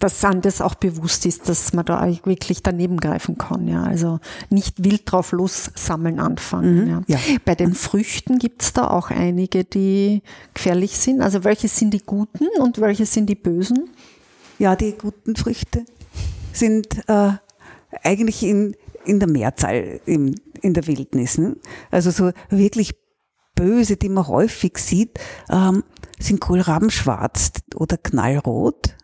das Sandes auch bewusst ist, dass man da wirklich daneben greifen kann. Ja. Also nicht wild drauf los sammeln anfangen. Ja. Mhm. ja. Bei den Früchten gibt es da auch einige, die gefährlich sind. Also welche sind die guten und welche sind die bösen? Ja, die guten Früchte sind äh, eigentlich in, in der Mehrzahl in, in der Wildnis. Ne? Also so wirklich böse, die man häufig sieht, ähm, sind Kohlraben schwarz oder knallrot.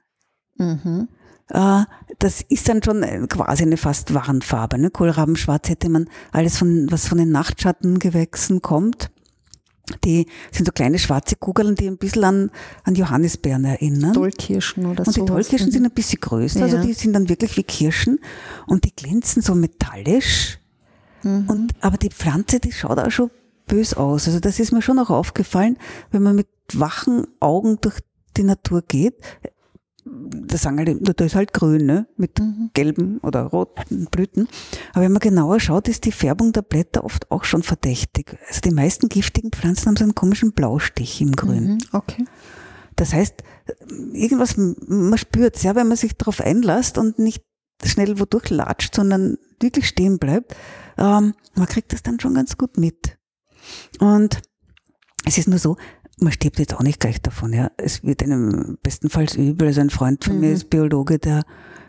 Mhm. Äh, das ist dann schon äh, quasi eine fast Warnfarbe. Ne? Kohlrabenschwarz hätte man alles von, was von den Nachtschattengewächsen kommt. Die sind so kleine schwarze Kugeln, die ein bisschen an, an Johannisbeeren erinnern. Dollkirschen oder Und die sowas. Tollkirschen sind ein bisschen größer, also Ja. die sind dann wirklich wie Kirschen und die glänzen so metallisch. Mhm. Und, aber die Pflanze, die schaut auch schon bös aus. Also das ist mir schon auch aufgefallen, wenn man mit wachen Augen durch die Natur geht. Da sagen alle, da ist halt grün, ne? mit Mhm. gelben oder roten Blüten. Aber wenn man genauer schaut, ist die Färbung der Blätter oft auch schon verdächtig. Also die meisten giftigen Pflanzen haben so einen komischen Blaustich im Grün. Mhm. Okay. Das heißt, irgendwas, man spürt es, ja, wenn man sich darauf einlässt und nicht schnell wodurch latscht, sondern wirklich stehen bleibt, ähm, man kriegt das dann schon ganz gut mit. Und es ist nur so, man stirbt jetzt auch nicht gleich davon, ja. Es wird einem bestenfalls übel. Also ein Freund von mir ist Biologe, der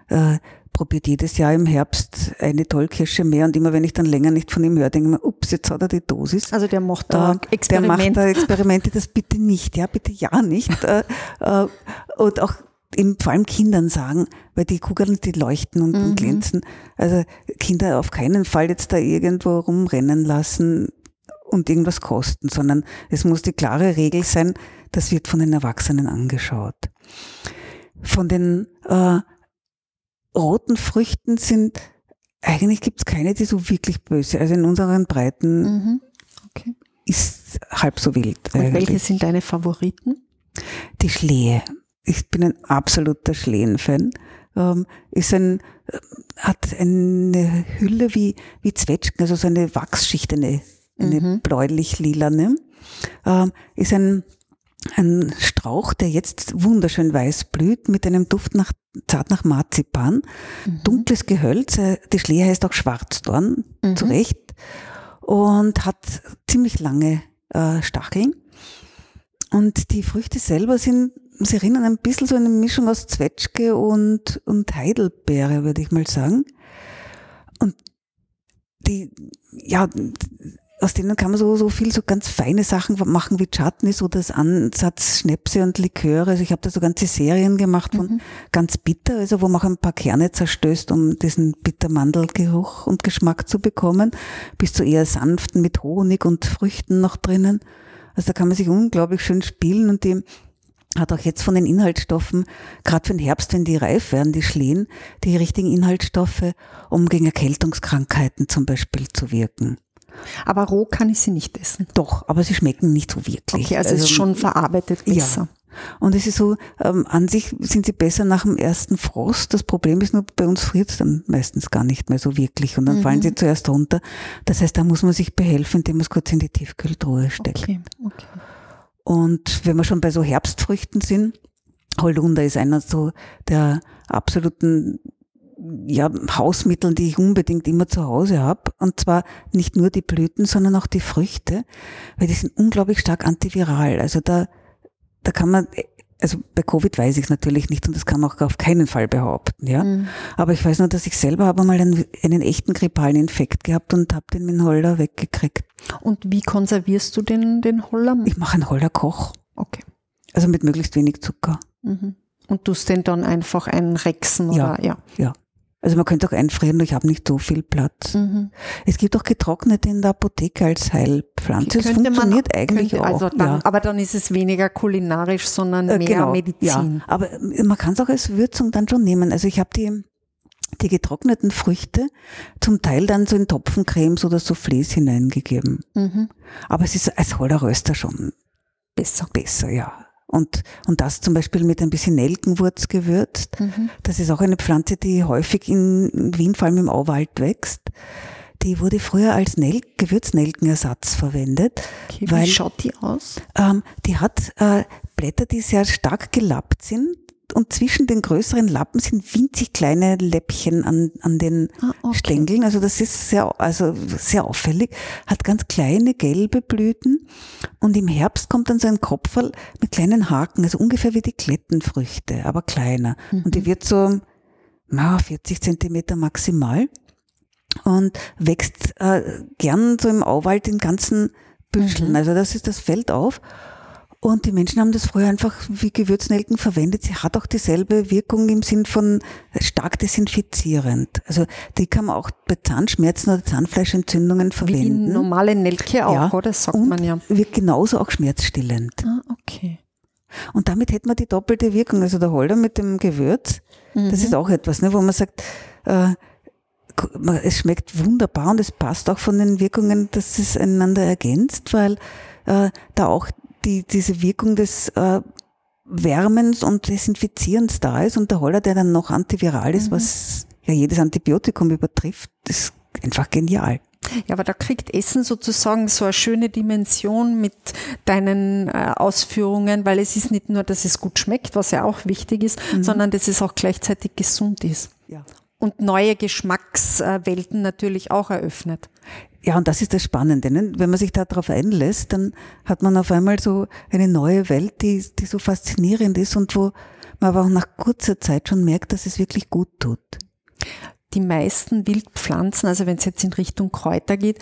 äh, probiert jedes Jahr im Herbst eine Tollkirsche mehr und immer wenn ich dann länger nicht von ihm höre, denke ich mir, ups, jetzt hat er die Dosis. Also der macht da Äh, Experiment. Der macht da Experimente, das bitte nicht, ja, bitte ja nicht. Äh, äh, und auch eben vor allem Kindern sagen, weil die Kugeln, die leuchten und, und glänzen. Also Kinder auf keinen Fall jetzt da irgendwo rumrennen lassen und irgendwas kosten, sondern es muss die klare Regel sein, das wird von den Erwachsenen angeschaut. Von den äh, roten Früchten sind, eigentlich gibt es keine, die so wirklich böse. Also in unseren Breiten Mhm. Okay. ist halb so wild. Und eigentlich. welche sind deine Favoriten? Die Schlehe. Ich bin ein absoluter Schlehen-Fan. ähm, ist ein, äh, hat eine Hülle wie, wie Zwetschgen, also so eine Wachsschicht, eine, eine mhm. bläulich-lilane. Ähm, ist ein, ein Strauch, der jetzt wunderschön weiß blüht, mit einem Duft nach, zart nach Marzipan. Mhm. Dunkles Gehölz, äh, die Schlehe heißt auch Schwarzdorn, mhm. zu Recht, und hat ziemlich lange äh, Stacheln. Und die Früchte selber sind, sie erinnern ein bisschen so eine Mischung aus Zwetschge und, und Heidelbeere, würde ich mal sagen. Und die, ja, aus denen kann man so, so viel, so ganz feine Sachen machen wie Chutneys oder das Ansatz Schnäpse und Liköre. Also ich habe da so ganze Serien gemacht von mhm. ganz bitter, also wo man auch ein paar Kerne zerstößt, um diesen Bittermandelgeruch und Geschmack zu bekommen, bis zu eher sanften mit Honig und Früchten noch drinnen. Also da kann man sich unglaublich schön spielen und die hat auch jetzt von den Inhaltsstoffen, gerade für den Herbst, wenn die reif werden, die Schlehen, die richtigen Inhaltsstoffe, um gegen Erkältungskrankheiten zum Beispiel zu wirken. Aber roh kann ich sie nicht essen. Doch, aber sie schmecken nicht so wirklich. Okay, also, also ist schon verarbeitet besser. Ja. Und es ist so, ähm, an sich sind sie besser nach dem ersten Frost. Das Problem ist nur, bei uns friert es dann meistens gar nicht mehr so wirklich und dann mhm. fallen sie zuerst runter. Das heißt, da muss man sich behelfen, indem man es kurz in die Tiefkühltruhe steckt. Okay, okay. Und wenn wir schon bei so Herbstfrüchten sind, Holunder ist einer so der absoluten ja, Hausmitteln, die ich unbedingt immer zu Hause habe. Und zwar nicht nur die Blüten, sondern auch die Früchte, weil die sind unglaublich stark antiviral. Also da, da kann man, also bei Covid weiß ich es natürlich nicht und das kann man auch auf keinen Fall behaupten, ja. Mhm. Aber ich weiß nur, dass ich selber habe mal einen, einen echten grippalen Infekt gehabt und habe den mit dem Holder weggekriegt. Und wie konservierst du den, den Holder? Ich mache einen Holderkoch. Okay. Also mit möglichst wenig Zucker. Mhm. Und tust den dann einfach einrexen ja, oder ja. Ja. Also man könnte auch einfrieren, ich habe nicht so viel Platz. Mhm. Es gibt auch getrocknete in der Apotheke als Heilpflanze. Das funktioniert man, eigentlich könnte, also auch. Dann, ja. Aber dann ist es weniger kulinarisch, sondern äh, mehr genau, Medizin. Ja. Aber man kann es auch als Würzung dann schon nehmen. Also ich habe die die getrockneten Früchte zum Teil dann so in Topfencremes oder Soufflés hineingegeben. Mhm. Aber es ist als Hollerröster schon besser. Besser, ja. Und, und das zum Beispiel mit ein bisschen Nelkenwurz gewürzt. Mhm. Das ist auch eine Pflanze, die häufig in Wien, vor allem im Auwald wächst. Die wurde früher als Nel Gewürznelkenersatz verwendet. Okay, wie weil, schaut die aus? Ähm, die hat äh, Blätter, die sehr stark gelappt sind und zwischen den größeren Lappen sind winzig kleine Läppchen an, an den ah, okay. Stängeln. Also das ist sehr, also sehr auffällig. Hat ganz kleine gelbe Blüten und im Herbst kommt dann so ein Kopferl mit kleinen Haken, also ungefähr wie die Klettenfrüchte, aber kleiner. Mhm. Und die wird so na, 40 Zentimeter maximal und wächst äh, gern so im Auwald in ganzen Büscheln. Mhm. Also das ist das Feld auf. Und die Menschen haben das früher einfach wie Gewürznelken verwendet. Sie hat auch dieselbe Wirkung im Sinn von stark desinfizierend. Also die kann man auch bei Zahnschmerzen oder Zahnfleischentzündungen verwenden. Wie normale Nelke auch, ja. oder? sagt und man ja. Wirkt genauso auch schmerzstillend. Ah, okay. Und damit hätte man die doppelte Wirkung. Also der Holder mit dem Gewürz, mhm. das ist auch etwas, ne, wo man sagt, äh, es schmeckt wunderbar und es passt auch von den Wirkungen, dass es einander ergänzt, weil äh, da auch die, diese Wirkung des äh, Wärmens und Desinfizierens da ist und der Holler, der dann noch antiviral ist, mhm. was ja jedes Antibiotikum übertrifft, ist einfach genial. Ja, aber da kriegt Essen sozusagen so eine schöne Dimension mit deinen äh, Ausführungen, weil es ist nicht nur, dass es gut schmeckt, was ja auch wichtig ist, mhm. sondern dass es auch gleichzeitig gesund ist. Ja. Und neue Geschmackswelten natürlich auch eröffnet. Ja, und das ist das Spannende. Ne? Wenn man sich darauf einlässt, dann hat man auf einmal so eine neue Welt, die, die so faszinierend ist und wo man aber auch nach kurzer Zeit schon merkt, dass es wirklich gut tut die meisten Wildpflanzen, also wenn es jetzt in Richtung Kräuter geht,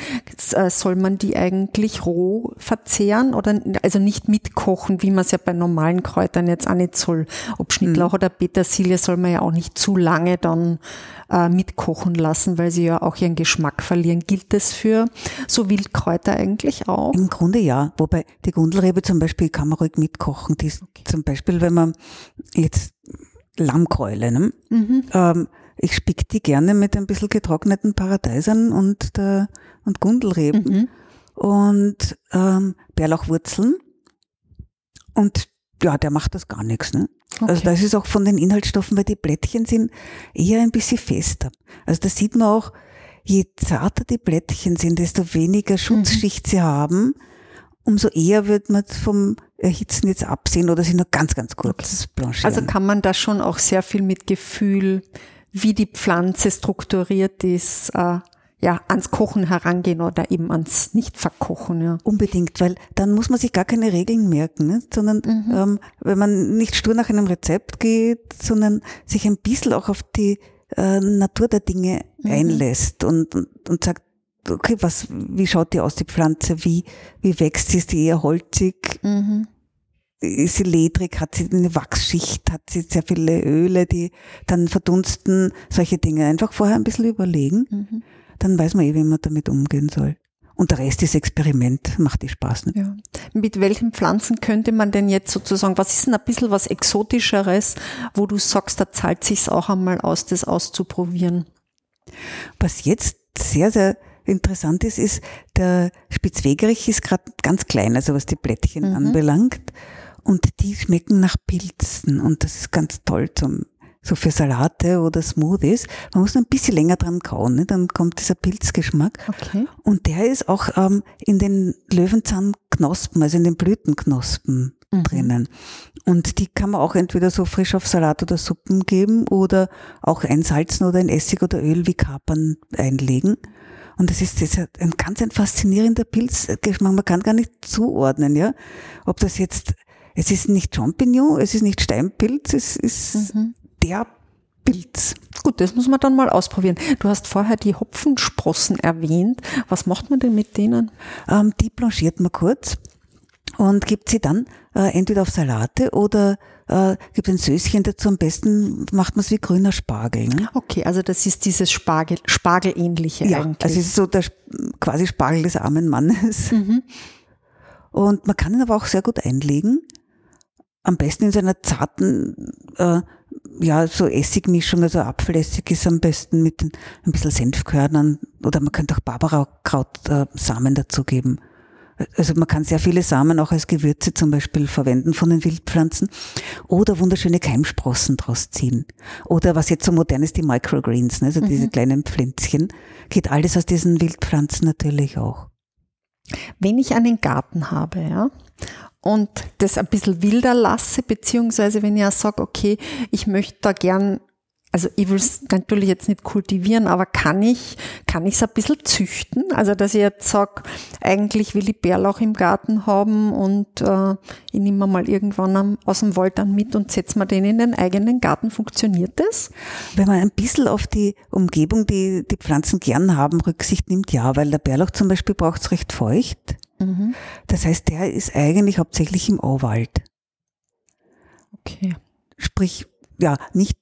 äh, soll man die eigentlich roh verzehren oder also nicht mitkochen, wie man es ja bei normalen Kräutern jetzt auch nicht soll. Ob Schnittlauch mhm. oder Petersilie soll man ja auch nicht zu lange dann äh, mitkochen lassen, weil sie ja auch ihren Geschmack verlieren. Gilt das für so Wildkräuter eigentlich auch? Im Grunde ja, wobei die Gundelrebe zum Beispiel kann man ruhig mitkochen. Die ist okay. zum Beispiel, wenn man jetzt Lammkeule, ne? Mhm. Ähm, ich spick die gerne mit ein bisschen getrockneten Paradeisern und, der, und Gundelreben mhm. und ähm, Bärlauchwurzeln. Und ja, der macht das gar nichts. Ne? Okay. Also das ist auch von den Inhaltsstoffen, weil die Blättchen sind eher ein bisschen fester. Also da sieht man auch, je zarter die Blättchen sind, desto weniger Schutzschicht mhm. sie haben, umso eher wird man vom Erhitzen jetzt absehen oder sie nur ganz, ganz kurz okay. blanchieren. Also kann man da schon auch sehr viel mit Gefühl, wie die Pflanze strukturiert ist, äh, ja, ans Kochen herangehen oder eben ans Nicht-Verkochen. Ja. Unbedingt, weil dann muss man sich gar keine Regeln merken, ne? sondern mhm. ähm, wenn man nicht stur nach einem Rezept geht, sondern sich ein bisschen auch auf die äh, Natur der Dinge mhm. einlässt und, und, und sagt, okay, was, wie schaut die aus, die Pflanze, wie, wie wächst sie, ist die eher holzig, mhm. Ist sie ledrig, hat sie eine Wachsschicht, hat sie sehr viele Öle, die dann verdunsten, solche Dinge. Einfach vorher ein bisschen überlegen, mhm. dann weiß man eh, wie man damit umgehen soll. Und der Rest ist Experiment, macht die Spaß. Nicht? Ja. Mit welchen Pflanzen könnte man denn jetzt sozusagen, was ist denn ein bisschen was Exotischeres, wo du sagst, da zahlt sich's auch einmal aus, das auszuprobieren? Was jetzt sehr, sehr interessant ist, ist, der Spitzwegerich ist gerade ganz klein, also was die Blättchen mhm. anbelangt. Und die schmecken nach Pilzen. Und das ist ganz toll zum, so für Salate oder Smoothies. Man muss nur ein bisschen länger dran kauen, ne? dann kommt dieser Pilzgeschmack. Okay. Und der ist auch ähm, in den Löwenzahnknospen, also in den Blütenknospen mhm. drinnen. Und die kann man auch entweder so frisch auf Salat oder Suppen geben oder auch einsalzen oder in Essig oder Öl wie Kapern einlegen. Und das ist, das ist ein ganz ein faszinierender Pilzgeschmack. Man kann gar nicht zuordnen, ja. Ob das jetzt, es ist nicht Champignon, es ist nicht Steinpilz, es ist mhm. der Pilz. Gut, das muss man dann mal ausprobieren. Du hast vorher die Hopfensprossen erwähnt. Was macht man denn mit denen? Ähm, die blanchiert man kurz und gibt sie dann äh, entweder auf Salate oder äh, gibt ein Söschen dazu. Am besten macht man es wie grüner Spargel. Ne? Okay, also das ist dieses Spargel, Spargelähnliche ja, eigentlich. Also es ist so der quasi Spargel des armen Mannes. Mhm. Und man kann ihn aber auch sehr gut einlegen. Am besten in seiner zarten, äh, ja, so Essigmischung, also Apfelessig ist am besten mit ein bisschen Senfkörnern oder man könnte auch Barbarakraut-Samen äh, dazugeben. Also man kann sehr viele Samen auch als Gewürze zum Beispiel verwenden von den Wildpflanzen oder wunderschöne Keimsprossen draus ziehen. Oder was jetzt so modern ist, die Microgreens, ne? also mhm. diese kleinen Pflänzchen. Geht alles aus diesen Wildpflanzen natürlich auch. Wenn ich einen Garten habe, ja, und das ein bisschen wilder lasse, beziehungsweise wenn ich ja sage, okay, ich möchte da gern also ich will es natürlich jetzt nicht kultivieren, aber kann ich kann ich es ein bisschen züchten? Also dass ich jetzt sage, eigentlich will ich Bärlauch im Garten haben und äh, ich nehme mal irgendwann aus dem Wald dann mit und setze mir den in den eigenen Garten. Funktioniert das? Wenn man ein bisschen auf die Umgebung, die die Pflanzen gern haben, Rücksicht nimmt, ja, weil der Bärlauch zum Beispiel braucht es recht feucht. Mhm. Das heißt, der ist eigentlich hauptsächlich im Auwald. Okay. Sprich, ja, nicht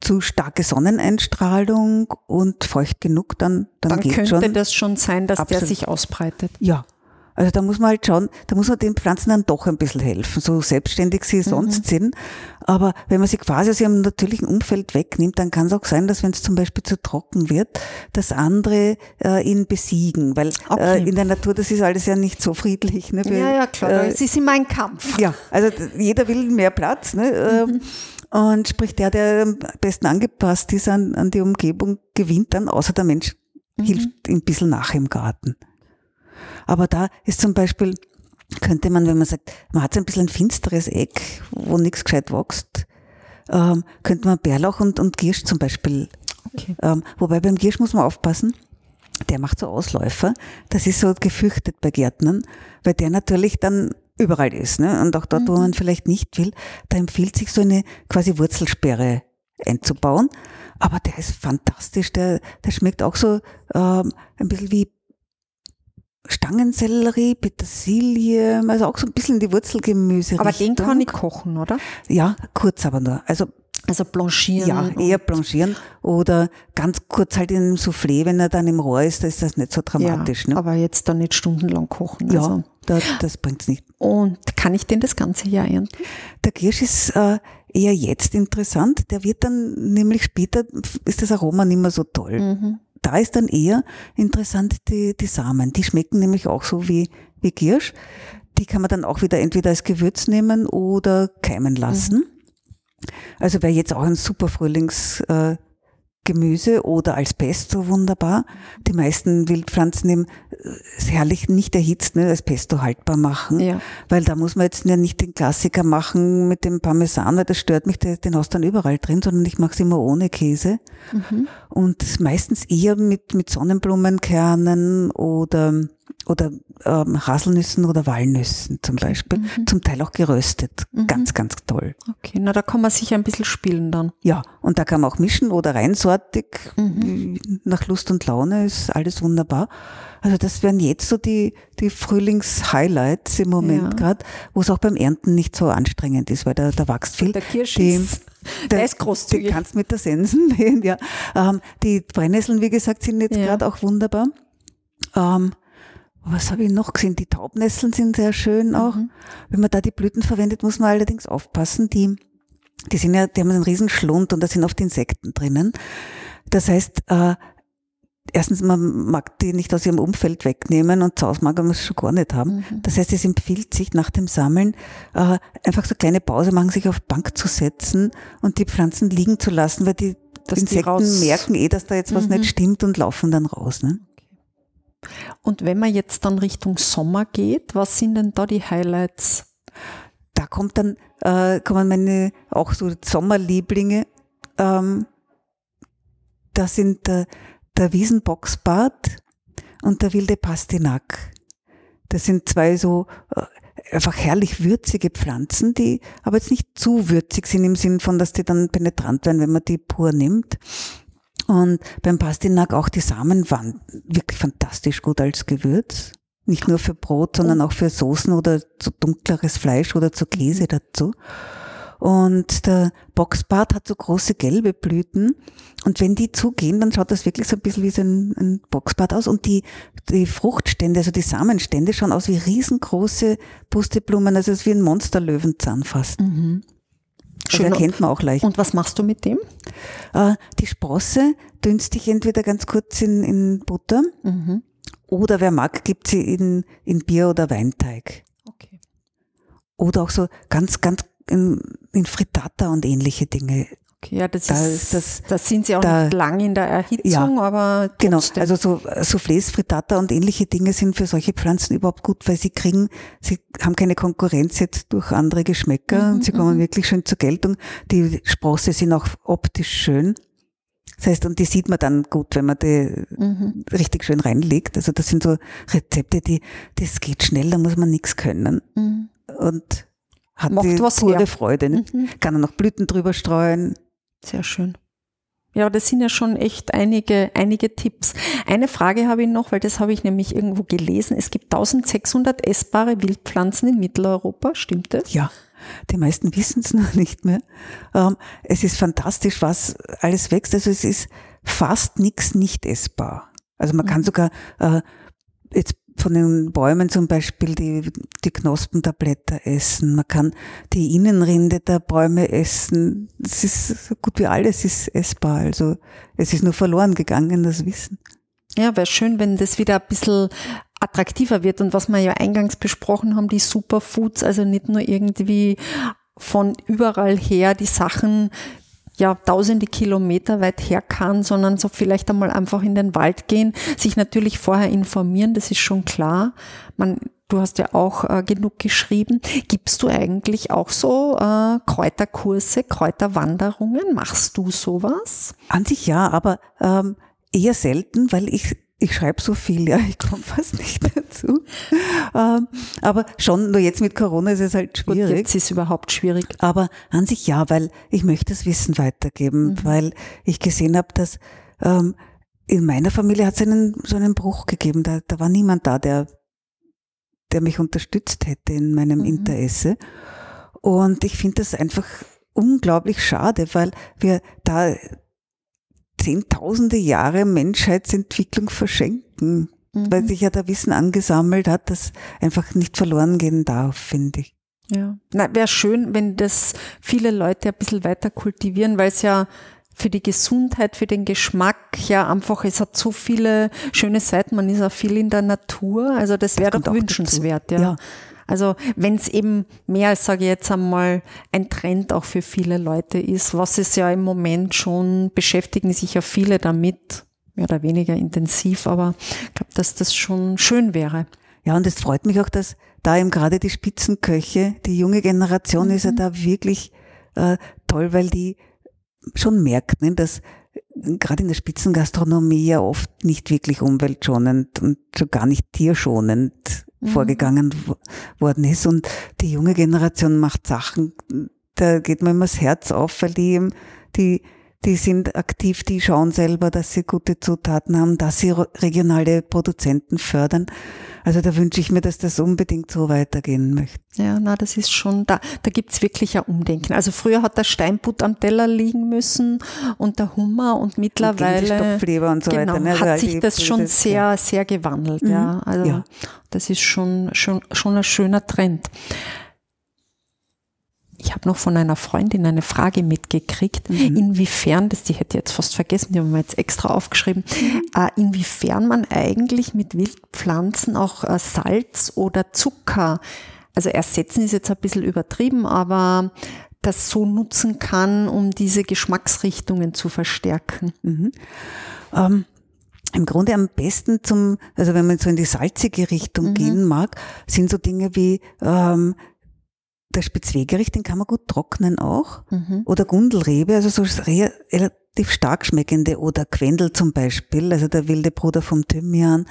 zu starke Sonneneinstrahlung und feucht genug, dann, dann, dann geht könnte schon. das schon sein, dass Absolut. der sich ausbreitet. Ja. Also da muss man halt schauen, da muss man den Pflanzen dann doch ein bisschen helfen, so selbstständig sie mhm. sonst sind. Aber wenn man sie quasi aus ihrem natürlichen Umfeld wegnimmt, dann kann es auch sein, dass wenn es zum Beispiel zu trocken wird, dass andere äh, ihn besiegen. Weil okay. äh, in der Natur, das ist alles ja nicht so friedlich. Ne? Weil, ja, ja, klar. Äh, es ist immer ein Kampf. Ja, also jeder will mehr Platz. Ne? Ähm, mhm. Und sprich, der, der am besten angepasst ist an, an die Umgebung, gewinnt dann, außer der Mensch mhm. hilft ein bisschen nach im Garten. Aber da ist zum Beispiel, könnte man, wenn man sagt, man hat so ein bisschen ein finsteres Eck, wo nichts gescheit wächst, ähm, könnte man Bärlauch und, und Giersch zum Beispiel, okay. ähm, wobei beim Giersch muss man aufpassen, der macht so Ausläufer. Das ist so gefürchtet bei Gärtnern, weil der natürlich dann überall ist. Ne? Und auch dort, mhm. wo man vielleicht nicht will, da empfiehlt sich so eine quasi Wurzelsperre einzubauen. Aber der ist fantastisch. Der, der schmeckt auch so ähm, ein bisschen wie Stangensellerie, Petersilie, also auch so ein bisschen die Wurzelgemüse. Aber den kann ich kochen, oder? Ja, kurz aber nur. Also also blanchieren. Ja, eher blanchieren oder ganz kurz halt in einem Soufflé, wenn er dann im Rohr ist, da ist das nicht so dramatisch. Ja, ne? Aber jetzt dann nicht stundenlang kochen. Ja, also. das, das bringt's nicht. Und kann ich den das ganze Jahr ernten? Der Kirsch ist äh, eher jetzt interessant. Der wird dann nämlich später, ist das Aroma nicht mehr so toll. Mhm. Da ist dann eher interessant die, die Samen. Die schmecken nämlich auch so wie, wie Kirsch. Die kann man dann auch wieder entweder als Gewürz nehmen oder keimen lassen. Mhm. Also wäre jetzt auch ein super Frühlings, äh, Gemüse oder als Pesto wunderbar. Die meisten Wildpflanzen eben äh, herrlich nicht erhitzt, ne, als Pesto haltbar machen. Ja. Weil da muss man jetzt ja nicht den Klassiker machen mit dem Parmesan, weil das stört mich, den hast du dann überall drin, sondern ich mache es immer ohne Käse. Mhm. Und meistens eher mit, mit Sonnenblumenkernen oder oder ähm, Haselnüssen oder Walnüssen zum. Beispiel, mhm. zum Teil auch geröstet. Mhm. Ganz, ganz toll. Okay, na da kann man sicher ein bisschen spielen dann. Ja, und da kann man auch mischen oder reinsortig, mhm. nach Lust und Laune ist alles wunderbar. Also das wären jetzt so die, die Frühlings-Highlights im Moment ja. gerade, wo es auch beim Ernten nicht so anstrengend ist, weil da, da wächst viel. Der Kirsch ist, der, der ist großzügig. Du kannst mit der Sensen nähen, ja. Ähm, die Brennnesseln, wie gesagt, sind jetzt ja. gerade auch wunderbar. Ähm, was habe ich noch gesehen? Die Taubnesseln sind sehr schön auch. Mhm. Wenn man da die Blüten verwendet, muss man allerdings aufpassen. Die, die sind ja, die haben einen riesen Schlund und da sind oft Insekten drinnen. Das heißt, äh, erstens, man mag die nicht aus ihrem Umfeld wegnehmen und zu Hause mag man es schon gar nicht haben. Mhm. Das heißt, es empfiehlt sich nach dem Sammeln äh, einfach so kleine Pause machen, sich auf Bank zu setzen und die Pflanzen liegen zu lassen, weil die dass Insekten die merken eh, dass da jetzt was mhm. nicht stimmt und laufen dann raus. Ne? Und wenn man jetzt dann Richtung Sommer geht, was sind denn da die Highlights? Da kommt dann, äh, kommen meine auch so Sommerlieblinge. Ähm, da sind der, der Wiesenboxbart und der wilde Pastinak. Das sind zwei so äh, einfach herrlich würzige Pflanzen, die aber jetzt nicht zu würzig sind im Sinn von, dass die dann penetrant werden, wenn man die pur nimmt. Und beim Pastinak auch die Samen waren wirklich fantastisch gut als Gewürz. Nicht nur für Brot, sondern auch für Soßen oder zu dunkleres Fleisch oder zu Käse dazu. Und der Boxbart hat so große gelbe Blüten. Und wenn die zugehen, dann schaut das wirklich so ein bisschen wie so ein, ein Boxbart aus. Und die, die Fruchtstände, also die Samenstände, schauen aus wie riesengroße Pusteblumen. Also es ist wie ein Monsterlöwenzahn fast. Mhm. Schön. Das erkennt man auch leicht. Und was machst du mit dem? Äh, die Sprosse dünste ich entweder ganz kurz in, in Butter mhm. oder wer mag, gibt sie in, in Bier oder Weinteig. Okay. Oder auch so ganz, ganz in, in Frittata und ähnliche Dinge. Ja, das, da ist, das, das sind sie auch da, nicht lang in der Erhitzung, ja, aber genau. Also so Soufflés, Frittata und ähnliche Dinge sind für solche Pflanzen überhaupt gut, weil sie kriegen, sie haben keine Konkurrenz jetzt durch andere Geschmäcker mhm, und sie kommen mhm. wirklich schön zur Geltung. Die Sprosse sind auch optisch schön. Das heißt, und die sieht man dann gut, wenn man die mhm. richtig schön reinlegt. Also das sind so Rezepte, die, das geht schnell, da muss man nichts können. Mhm. Und hat Macht die was pure her. Freude. Ne? Mhm. Kann er noch Blüten drüber streuen. Sehr schön. Ja, das sind ja schon echt einige, einige Tipps. Eine Frage habe ich noch, weil das habe ich nämlich irgendwo gelesen. Es gibt 1600 essbare Wildpflanzen in Mitteleuropa, stimmt das? Ja. Die meisten wissen es noch nicht mehr. Ähm, es ist fantastisch, was alles wächst. Also es ist fast nichts nicht essbar. Also man kann mhm. sogar äh, jetzt von den Bäumen zum Beispiel die, die Knospen der Blätter essen. Man kann die Innenrinde der Bäume essen. Es ist so gut wie alles ist essbar. Also es ist nur verloren gegangen, das Wissen. Ja, wäre schön, wenn das wieder ein bisschen attraktiver wird. Und was wir ja eingangs besprochen haben, die Superfoods, also nicht nur irgendwie von überall her die Sachen ja tausende Kilometer weit her kann, sondern so vielleicht einmal einfach in den Wald gehen, sich natürlich vorher informieren, das ist schon klar. Man, du hast ja auch äh, genug geschrieben. Gibst du eigentlich auch so äh, Kräuterkurse, Kräuterwanderungen? Machst du sowas? An sich ja, aber ähm, eher selten, weil ich ich schreibe so viel, ja, ich komme fast nicht dazu. Ähm, aber schon, nur jetzt mit Corona ist es halt schwierig. Jetzt ist es überhaupt schwierig. Aber an sich ja, weil ich möchte das Wissen weitergeben, mhm. weil ich gesehen habe, dass ähm, in meiner Familie hat es einen, so einen Bruch gegeben. Da, da war niemand da, der, der mich unterstützt hätte in meinem mhm. Interesse. Und ich finde das einfach unglaublich schade, weil wir da zehntausende Jahre Menschheitsentwicklung verschenken, mhm. weil sich ja da Wissen angesammelt hat, das einfach nicht verloren gehen darf, finde ich. Ja, wäre schön, wenn das viele Leute ein bisschen weiter kultivieren, weil es ja für die Gesundheit, für den Geschmack, ja einfach, es hat so viele schöne Seiten, man ist auch viel in der Natur, also das wäre doch wünschenswert, ja. ja. Also wenn es eben mehr, sage ich jetzt einmal, ein Trend auch für viele Leute ist, was es ja im Moment schon beschäftigen sich ja viele damit, mehr oder weniger intensiv, aber ich glaube, dass das schon schön wäre. Ja, und es freut mich auch, dass da eben gerade die Spitzenköche, die junge Generation mhm. ist ja da wirklich äh, toll, weil die schon merkt, ne, dass gerade in der Spitzengastronomie ja oft nicht wirklich umweltschonend und schon gar nicht tierschonend mhm. vorgegangen worden ist. Und die junge Generation macht Sachen, da geht mir immer das Herz auf, weil die die, die sind aktiv, die schauen selber, dass sie gute Zutaten haben, dass sie regionale Produzenten fördern. Also da wünsche ich mir, dass das unbedingt so weitergehen möchte. Ja, na, das ist schon, da, da gibt's wirklich ein Umdenken. Also früher hat der Steinbutt am Teller liegen müssen und der Hummer und mittlerweile und, und so genau, weiter, ne? hat also sich das schon sehr, sehr gewandelt. Mhm. Ja, also ja. das ist schon, schon, schon ein schöner Trend ich habe noch von einer Freundin eine Frage mitgekriegt, mhm. inwiefern, das die hätte ich jetzt fast vergessen, die haben wir jetzt extra aufgeschrieben, mhm. äh, inwiefern man eigentlich mit Wildpflanzen auch äh, Salz oder Zucker, also ersetzen ist jetzt ein bisschen übertrieben, aber das so nutzen kann, um diese Geschmacksrichtungen zu verstärken. Mhm. Ähm, im Grunde am besten zum, also wenn man so in die salzige Richtung mhm. gehen mag, sind so Dinge wie ähm, der Spitzwegerich, den kann man gut trocknen auch. Mhm. Oder Gundelrebe, also so relativ stark schmeckende. Oder Quendel zum Beispiel, also der wilde Bruder vom Thymian.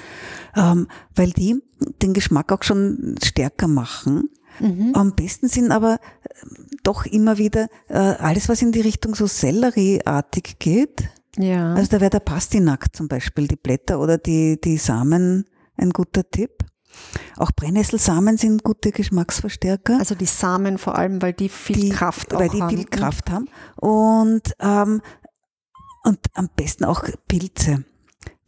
Ähm, weil die den Geschmack auch schon stärker machen. Mhm. Am besten sind aber äh, doch immer wieder äh, alles, was in die Richtung so Sellerieartig geht. Ja. Also da wäre der Pastinak zum Beispiel, die Blätter oder die, die Samen ein guter Tipp. Auch Brennnesselsamen sind gute Geschmacksverstärker. Also die Samen vor allem, weil die viel die, Kraft haben. Weil die viel Kraft haben. Und, ähm, und am besten auch Pilze.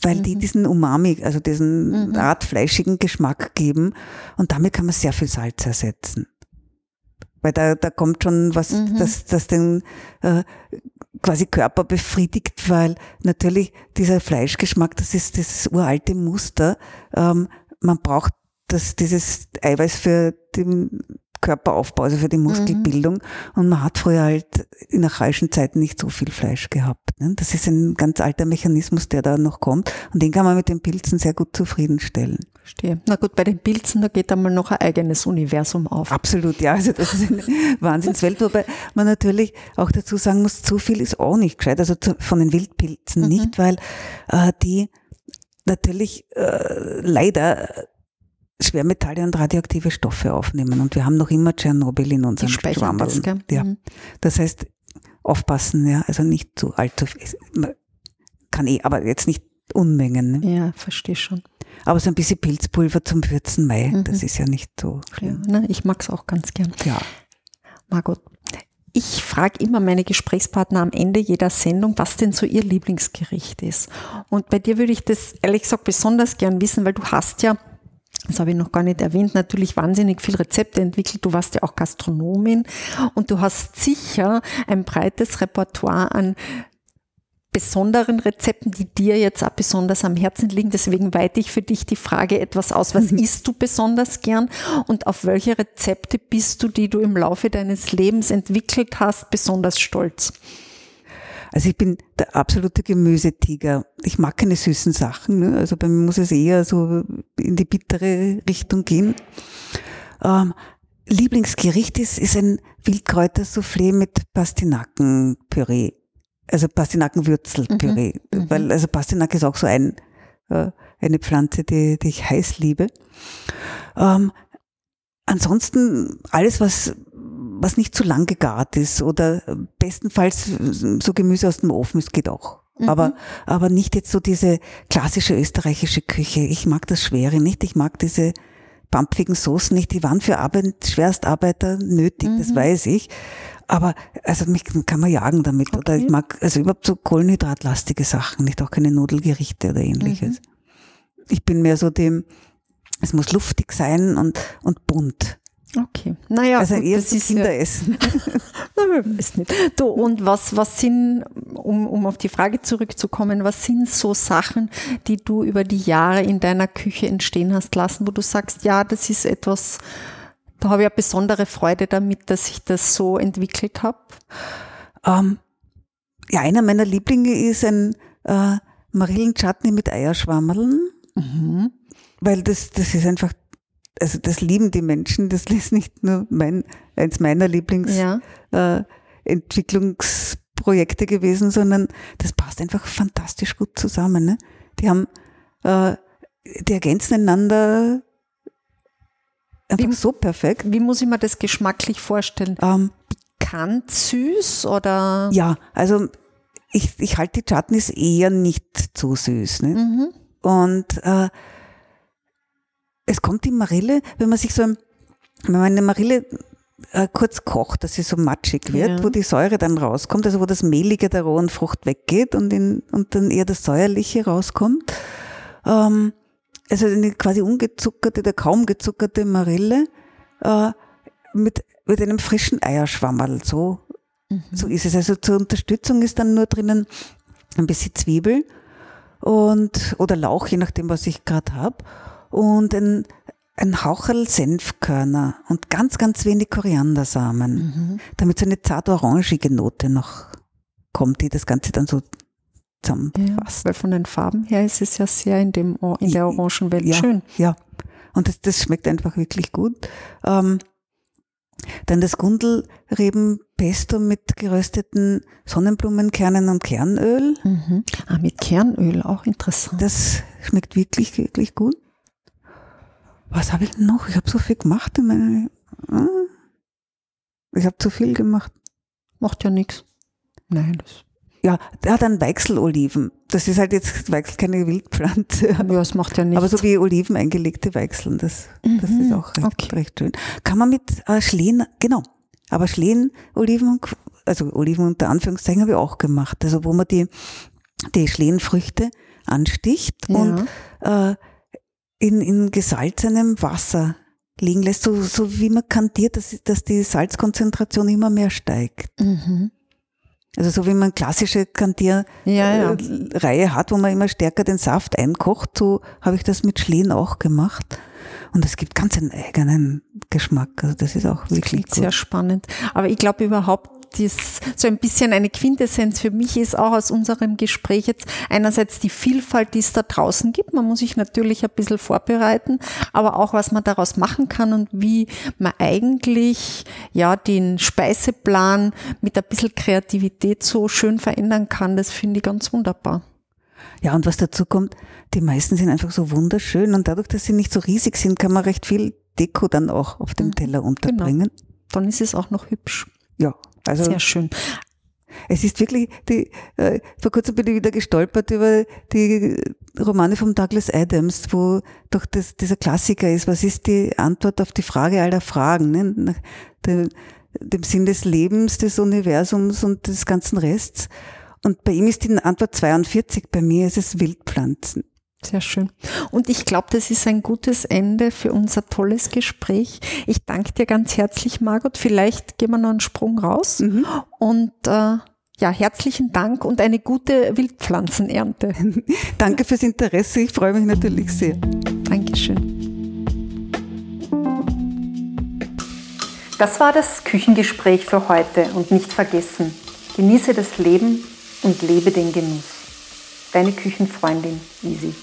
Weil mhm. die diesen Umami, also diesen mhm. Art fleischigen Geschmack geben. Und damit kann man sehr viel Salz ersetzen. Weil da, da kommt schon was, mhm. das, das den äh, quasi Körper befriedigt, weil natürlich dieser Fleischgeschmack, das ist das uralte Muster. Ähm, man braucht das, dieses Eiweiß für den Körperaufbau, also für die Muskelbildung. Mhm. Und man hat früher halt in archaischen Zeiten nicht so viel Fleisch gehabt. Ne? Das ist ein ganz alter Mechanismus, der da noch kommt. Und den kann man mit den Pilzen sehr gut zufriedenstellen. Verstehe. Na gut, bei den Pilzen, da geht einmal noch ein eigenes Universum auf. Absolut, ja. Also das ist eine Wahnsinnswelt, wobei man natürlich auch dazu sagen muss, zu viel ist auch nicht gescheit. Also von den Wildpilzen mhm. nicht, weil äh, die natürlich äh, leider Schwermetalle und radioaktive Stoffe aufnehmen. Und wir haben noch immer Tschernobyl in unserem Schwammerl. Ja. Mhm. Das heißt, aufpassen, ja, also nicht zu allzu viel. Kann eh, aber jetzt nicht Unmengen. Ne? Ja, verstehe schon. Aber so ein bisschen Pilzpulver zum Würzen, Mai, mhm. das ist ja nicht so schlimm. Ja, ne, ich mag es auch ganz gern. Ja. Margot, ich frage immer meine Gesprächspartner am Ende jeder Sendung, was denn so ihr Lieblingsgericht ist. Und bei dir würde ich das ehrlich gesagt besonders gern wissen, weil du hast ja, das habe ich noch gar nicht erwähnt, natürlich wahnsinnig viel Rezepte entwickelt. Du warst ja auch Gastronomin und du hast sicher ein breites Repertoire an besonderen Rezepten, die dir jetzt auch besonders am Herzen liegen. Deswegen weite ich für dich die Frage etwas aus. Was mhm. isst du besonders gern und auf welche Rezepte bist du, die du im Laufe deines Lebens entwickelt hast, besonders stolz? Also ich bin der absolute Gemüsetiger. Ich mag keine süßen Sachen. Ne? Also bei mir muss es eher so in die bittere Richtung gehen. Ähm, Lieblingsgericht ist, ist ein Wildkräutersoufflé mit Pastinakenpüree also Pastinakenwürzelpüree, mhm. mhm. weil also Pastinak ist auch so ein, äh, eine Pflanze, die, die ich heiß liebe. Ähm, ansonsten alles, was, was nicht zu lang gegart ist oder bestenfalls so Gemüse aus dem Ofen ist, geht auch. Mhm. Aber, aber nicht jetzt so diese klassische österreichische Küche. Ich mag das Schwere nicht. Ich mag diese pampfigen Soßen nicht. Die waren für Arbeit, Schwerstarbeiter nötig, mhm. das weiß ich. Aber also mich kann man jagen damit. Okay. Oder ich mag also überhaupt so kohlenhydratlastige Sachen, nicht auch keine Nudelgerichte oder ähnliches. Mhm. Ich bin mehr so dem, es muss luftig sein und, und bunt. Okay. Naja, also gut, eher das ist Kinderessen. Ja, ist nicht. Du, und was, was sind, um, um auf die Frage zurückzukommen, was sind so Sachen, die du über die Jahre in deiner Küche entstehen hast lassen, wo du sagst, ja, das ist etwas, Da habe ich eine besondere Freude damit, dass ich das so entwickelt habe. Ähm, ja, einer meiner Lieblinge ist ein äh, Marillenchutney mit Eierschwammerln. Mhm. Weil das, das ist einfach, also das lieben die Menschen, das ist nicht nur mein, eins meiner Lieblingsentwicklungsprojekte ja. äh, gewesen, sondern das passt einfach fantastisch gut zusammen. Ne? Die haben, äh, die ergänzen einander einfach wie, so perfekt. Wie muss ich mir das geschmacklich vorstellen? Ähm, Pikant süß oder? Ja, also ich, ich halte die Chutneys eher nicht zu süß. Ne? Mhm. Und äh, es kommt die Marille, wenn man sich so, wenn man eine Marille äh, kurz kocht, dass sie so matschig wird, ja. wo die Säure dann rauskommt, also wo das Mehlige der rohen Frucht weggeht und, in, und dann eher das Säuerliche rauskommt. Ähm, also eine quasi ungezuckerte oder kaum gezuckerte Marille äh, mit, mit einem frischen Eierschwammerl. So, mhm. so ist es. Also zur Unterstützung ist dann nur drinnen ein bisschen Zwiebel und oder Lauch, je nachdem, was ich gerade habe. Und ein, ein Haucherl Senfkörner und ganz, ganz wenig Koriandersamen, mhm. damit so eine zart orangige Note noch kommt, die das Ganze dann so zusammenfasst. Ja, weil von den Farben her ist es ja sehr in, dem, in der Orangenwelt ja, schön. Ja, und das, das schmeckt einfach wirklich gut. Ähm, dann das Gundelrebenpesto mit gerösteten Sonnenblumenkernen und Kernöl. Mhm. Ah, mit Kernöl, auch interessant. Das schmeckt wirklich, wirklich gut. Was habe ich noch? Ich habe so viel gemacht in meiner. Hm? Ich habe zu viel gemacht. Macht ja nichts. Nein, das ja, der hat dann Weichseloliven. Das ist halt jetzt Weichsel keine Wildpflanze. Ja, das macht ja nichts. Aber so wie Oliven eingelegte Weichseln, das, mhm, das ist auch recht, okay. recht, schön. Kann man mit äh, Schlehen, genau. Aber Schlehenoliven, also Oliven unter Anführungszeichen habe ich auch gemacht. Also wo man die, die Schlehenfrüchte ansticht ja. und äh, in, in gesalzenem Wasser liegen lässt, so, so wie man kantiert, dass, dass die Salzkonzentration immer mehr steigt. Mhm. Also so wie man klassische Kantierreihe ja, ja. hat, wo man immer stärker den Saft einkocht, so habe ich das mit Schlehen auch gemacht. Und es gibt ganz einen eigenen Geschmack. Also das ist auch wirklich sehr spannend. Aber ich glaube überhaupt, das so ein bisschen eine Quintessenz für mich ist auch aus unserem Gespräch jetzt einerseits die Vielfalt, die es da draußen gibt. Man muss sich natürlich ein bisschen vorbereiten, aber auch was man daraus machen kann und wie man eigentlich ja den Speiseplan mit ein bisschen Kreativität so schön verändern kann. Das finde ich ganz wunderbar. Ja, und was dazu kommt, die meisten sind einfach so wunderschön und dadurch, dass sie nicht so riesig sind, kann man recht viel Deko dann auch auf dem mhm. Teller unterbringen. Genau. Dann ist es auch noch hübsch. Ja, also Sehr schön. Es ist wirklich, die, äh, vor kurzem bin ich wieder gestolpert über die Romane von Douglas Adams, wo doch das, dieser Klassiker ist, was ist die Antwort auf die Frage aller Fragen, ne? nach dem, dem Sinn des Lebens, des Universums und des ganzen Rests. Und bei ihm ist die Antwort 42, bei mir ist es Wildpflanzen. Sehr schön. Und ich glaube, das ist ein gutes Ende für unser tolles Gespräch. Ich danke dir ganz herzlich, Margot. Vielleicht gehen wir noch einen Sprung raus. Mhm. Und äh, ja, herzlichen Dank und eine gute Wildpflanzenernte. Danke fürs Interesse. Ich freue mich natürlich sehr. Dankeschön. Das war das Küchengespräch für heute und nicht vergessen, genieße das Leben und lebe den Genuss. Deine Küchenfreundin Easy.